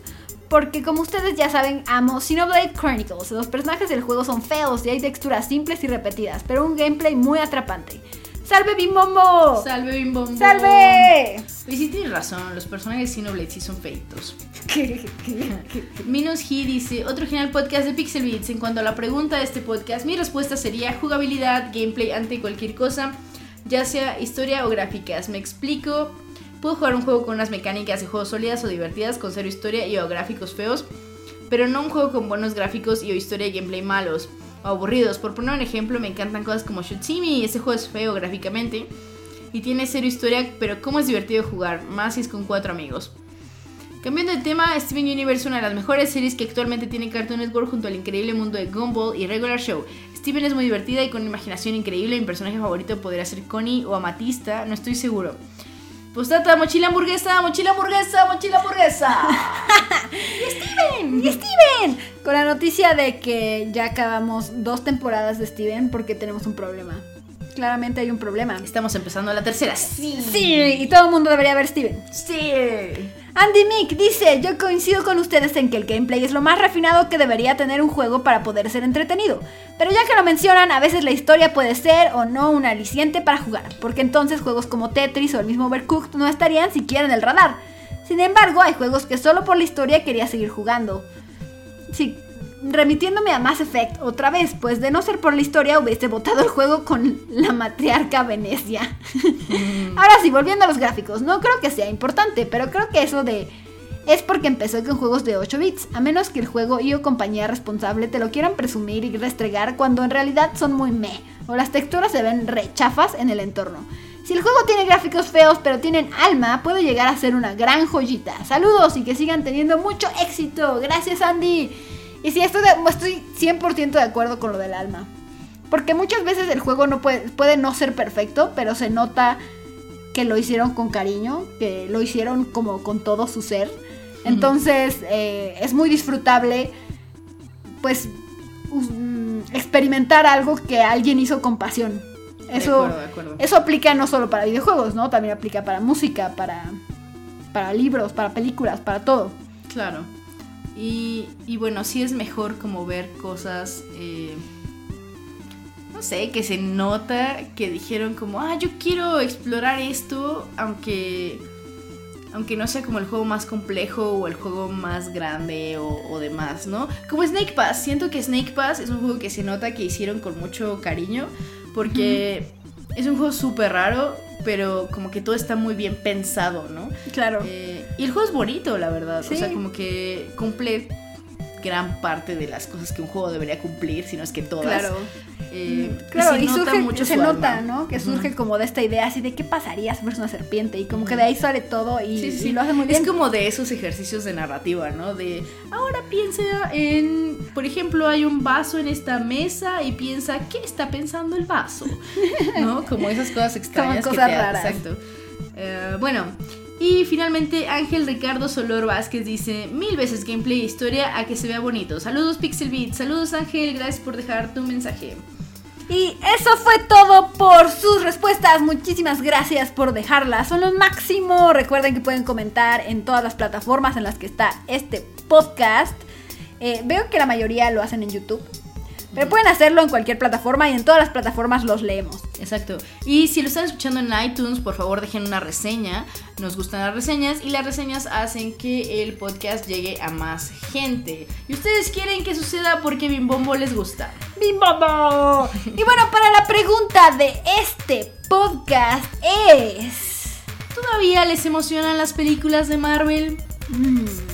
B: Porque como ustedes ya saben, amo Xenoblade Chronicles. Los personajes del juego son feos y hay texturas simples y repetidas, pero un gameplay muy atrapante. ¡Salve bimbombo!
A: Salve, Bim Bom Bom.
B: ¡Salve!
A: Y sí tienes razón, los personajes de Xenoblade sí son feitos. Minus He dice, otro genial podcast de Pixel Beats. En cuanto a la pregunta de este podcast, mi respuesta sería jugabilidad, gameplay ante cualquier cosa, ya sea historia o gráficas. Me explico, puedo jugar un juego con unas mecánicas de juego sólidas o divertidas, con cero historia y o gráficos feos, pero no un juego con buenos gráficos y o historia y gameplay malos o aburridos. Por poner un ejemplo, me encantan cosas como Shoot Me, ese juego es feo gráficamente y tiene cero historia, pero cómo es divertido jugar, más si es con cuatro amigos. Cambiando de tema, Steven Universe, una de las mejores series que actualmente tiene Cartoon Network junto al increíble mundo de Gumball y Regular Show. Steven es muy divertida y con una imaginación increíble. Mi personaje favorito podría ser Connie o Amatista, no estoy seguro. Postdata, mochila hamburguesa, mochila hamburguesa, mochila hamburguesa.
B: ¡Y Steven! Con la noticia de que ya acabamos dos temporadas de Steven porque tenemos un problema. Claramente hay un problema.
A: Estamos empezando la tercera. Sí.
B: Sí, y todo el mundo debería ver Steven.
A: Sí.
B: Andy Mick dice, yo coincido con ustedes en que el gameplay es lo más refinado que debería tener un juego para poder ser entretenido. Pero ya que lo mencionan, a veces la historia puede ser o no un aliciente para jugar, porque entonces juegos como Tetris o el mismo Overcooked no estarían siquiera en el radar. Sin embargo, hay juegos que solo por la historia quería seguir jugando. Sí, remitiéndome a Mass Effect otra vez, pues de no ser por la historia hubiese votado el juego con la matriarca Venecia. Ahora sí, volviendo a los gráficos, no creo que sea importante, pero creo que eso de es porque empezó con juegos de 8 bits, a menos que el juego y o compañía responsable te lo quieran presumir y restregar cuando en realidad son muy meh, o las texturas se ven rechafas en el entorno. Si el juego tiene gráficos feos pero tienen alma, puede llegar a ser una gran joyita. Saludos y que sigan teniendo mucho éxito. Gracias Andy. Y sí, estoy, de- estoy 100% de acuerdo con lo del alma. Porque muchas veces el juego no puede, puede no ser perfecto, pero se nota que lo hicieron con cariño, que lo hicieron como con todo su ser. Entonces eh, es muy disfrutable, pues, mm, experimentar algo que alguien hizo con pasión.
A: De
B: Eso,
A: acuerdo, de acuerdo.
B: eso aplica no solo para videojuegos, ¿no? También aplica para música, para, para libros, para películas, para todo.
A: Claro. Y, y bueno, sí es mejor como ver cosas, eh, no sé, que se nota que dijeron como, ah, yo quiero explorar esto, aunque, aunque no sea como el juego más complejo o el juego más grande o, o demás, ¿no? Como Snake Pass, siento que Snake Pass es un juego que se nota que hicieron con mucho cariño, porque es un juego súper raro, pero como que todo está muy bien pensado, ¿no?
B: Claro.
A: Eh, y el juego es bonito, la verdad.
B: Sí.
A: O sea, como que cumple gran parte de las cosas que un juego debería cumplir, si no es que todas.
B: Claro.
A: Eh,
B: Claro,
A: se
B: y,
A: nota
B: surge,
A: mucho
B: se nota,
A: alma.
B: ¿no? Que surge como de esta idea así de qué pasaría si fueras una serpiente y como que de ahí sale todo y,
A: Sí, sí, sí.
B: y lo hace muy bien.
A: Es como de esos ejercicios de narrativa, ¿no? De ahora piensa en, por ejemplo, hay un vaso en esta mesa y piensa, ¿qué está pensando el vaso? ¿No? Como esas cosas extrañas
B: cosas
A: que te
B: raras.
A: Exacto. Eh, bueno, y finalmente Ángel Ricardo Solor Vázquez dice, mil veces gameplay e historia a que se vea bonito. Saludos Pixel Beat, saludos Ángel, gracias por dejar tu mensaje.
B: Y eso fue todo por sus respuestas. Muchísimas gracias por dejarlas. Son lo máximo. Recuerden que pueden comentar en todas las plataformas en las que está este podcast. Eh, veo que la mayoría lo hacen en YouTube. Pero pueden hacerlo en cualquier plataforma y en todas las plataformas los leemos.
A: Exacto. Y si lo están escuchando en iTunes, por favor dejen una reseña. Nos gustan las reseñas y las reseñas hacen que el podcast llegue a más gente. Y ustedes quieren que suceda porque Bimbombo les gusta.
B: ¡Bimbobo! Y bueno, para la pregunta de este podcast es...
A: ¿Todavía les emocionan las películas de Marvel?
B: mm,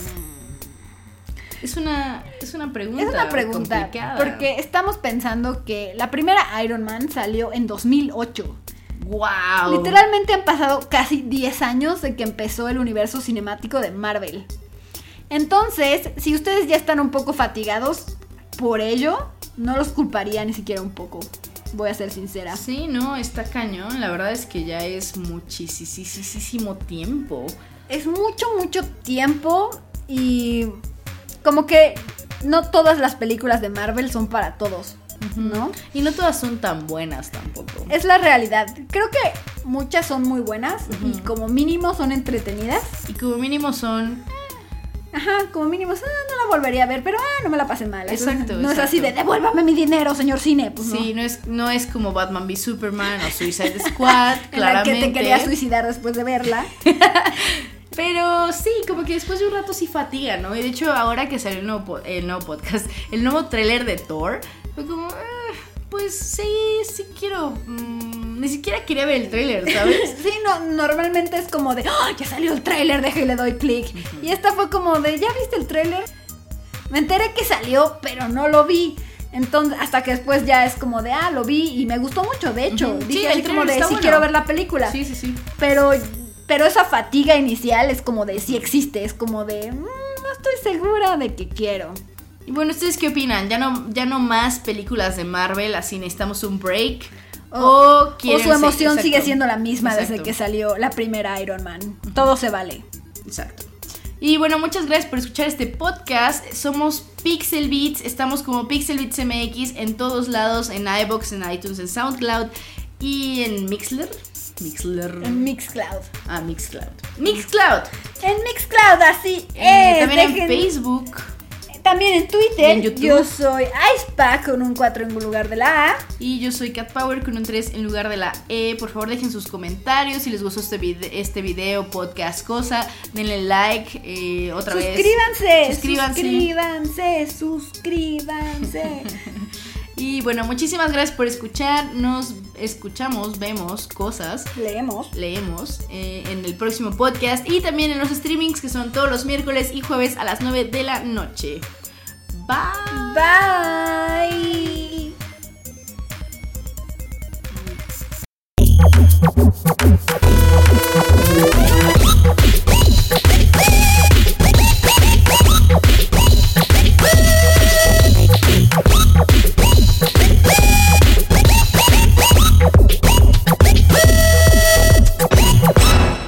A: Es una, es una pregunta.
B: Es una pregunta,
A: complicada.
B: porque estamos pensando que la primera Iron Man salió en 2008.
A: ¡Wow!
B: Literalmente han pasado casi 10 años de que empezó el universo cinemático de Marvel. Entonces, si ustedes ya están un poco fatigados por ello, no los culparía ni siquiera un poco. Voy a ser sincera.
A: Sí, no, está cañón. La verdad es que ya es muchísimo tiempo.
B: Es mucho, mucho tiempo y como que no todas las películas de Marvel son para todos, ¿no?
A: Y no todas son tan buenas tampoco.
B: Es la realidad. Creo que muchas son muy buenas y como mínimo son entretenidas.
A: Y como mínimo son
B: Ajá, como mínimo, ah, no la volvería a ver, pero ah, no me la pasé mal.
A: Exacto,
B: No es así de devuélvame mi dinero, señor cine. Pues
A: Sí,
B: no.
A: no es, no es como Batman v Superman o Suicide Squad,
B: En la que
A: claramente.
B: te quería suicidar después de verla.
A: Pero sí, como que después de un rato sí fatiga, ¿no? Y de hecho, ahora que salió el nuevo, po- el nuevo podcast, el nuevo tráiler de Thor, fue como, "Ah, pues sí, sí quiero. mm, ni siquiera quería ver el tráiler, ¿sabes?
B: Sí, no, normalmente es como de, "Ah, ya salió el tráiler, deja y le doy clic. Y esta fue como de, ¿ya viste el tráiler? Me enteré que salió, pero no lo vi. Entonces, hasta que después ya es como de, ah, lo vi y me gustó mucho, de hecho.
A: Ujú.
B: Dije
A: Sí,
B: así como de, sí
A: bueno.
B: quiero ver la película.
A: sí, sí, sí.
B: Pero, pero esa fatiga inicial es como de, sí existe, es como de, "Mm, no estoy segura de que quiero.
A: Y bueno, ¿ustedes qué opinan? ¿Ya no, ya no más películas de Marvel, así necesitamos un break?
B: O,
A: O,
B: o
A: quieren
B: su emoción sigue siendo la misma desde que salió la primera Iron Man. Todo se vale.
A: Exacto. Y bueno, muchas gracias por escuchar este podcast. Somos Pixel Beats, estamos como Pixel Beats MX en todos lados, en iBox, en iTunes, en SoundCloud y en Mixler. Mixler.
B: En Mixcloud.
A: Ah, Mixcloud. Mixcloud.
B: En Mixcloud, así
A: Eh,
B: es.
A: también en Facebook.
B: También en Twitter,
A: en YouTube.
B: yo soy Icepack con un 4 en lugar de la A.
A: Y yo soy Cat Power con un 3 en lugar de la E. Por favor, dejen sus comentarios si les gustó este, este video, podcast, cosa. Denle like eh, otra vez.
B: Suscríbanse,
A: Suscríbanse.
B: suscríbanse, suscríbanse.
A: Y bueno, muchísimas gracias por escuchar. Nos escuchamos, vemos cosas.
B: Leemos.
A: leemos eh, en el próximo podcast y también en los streamings que son todos los miércoles y jueves a las 9 de la noche. Bye.
B: Bye.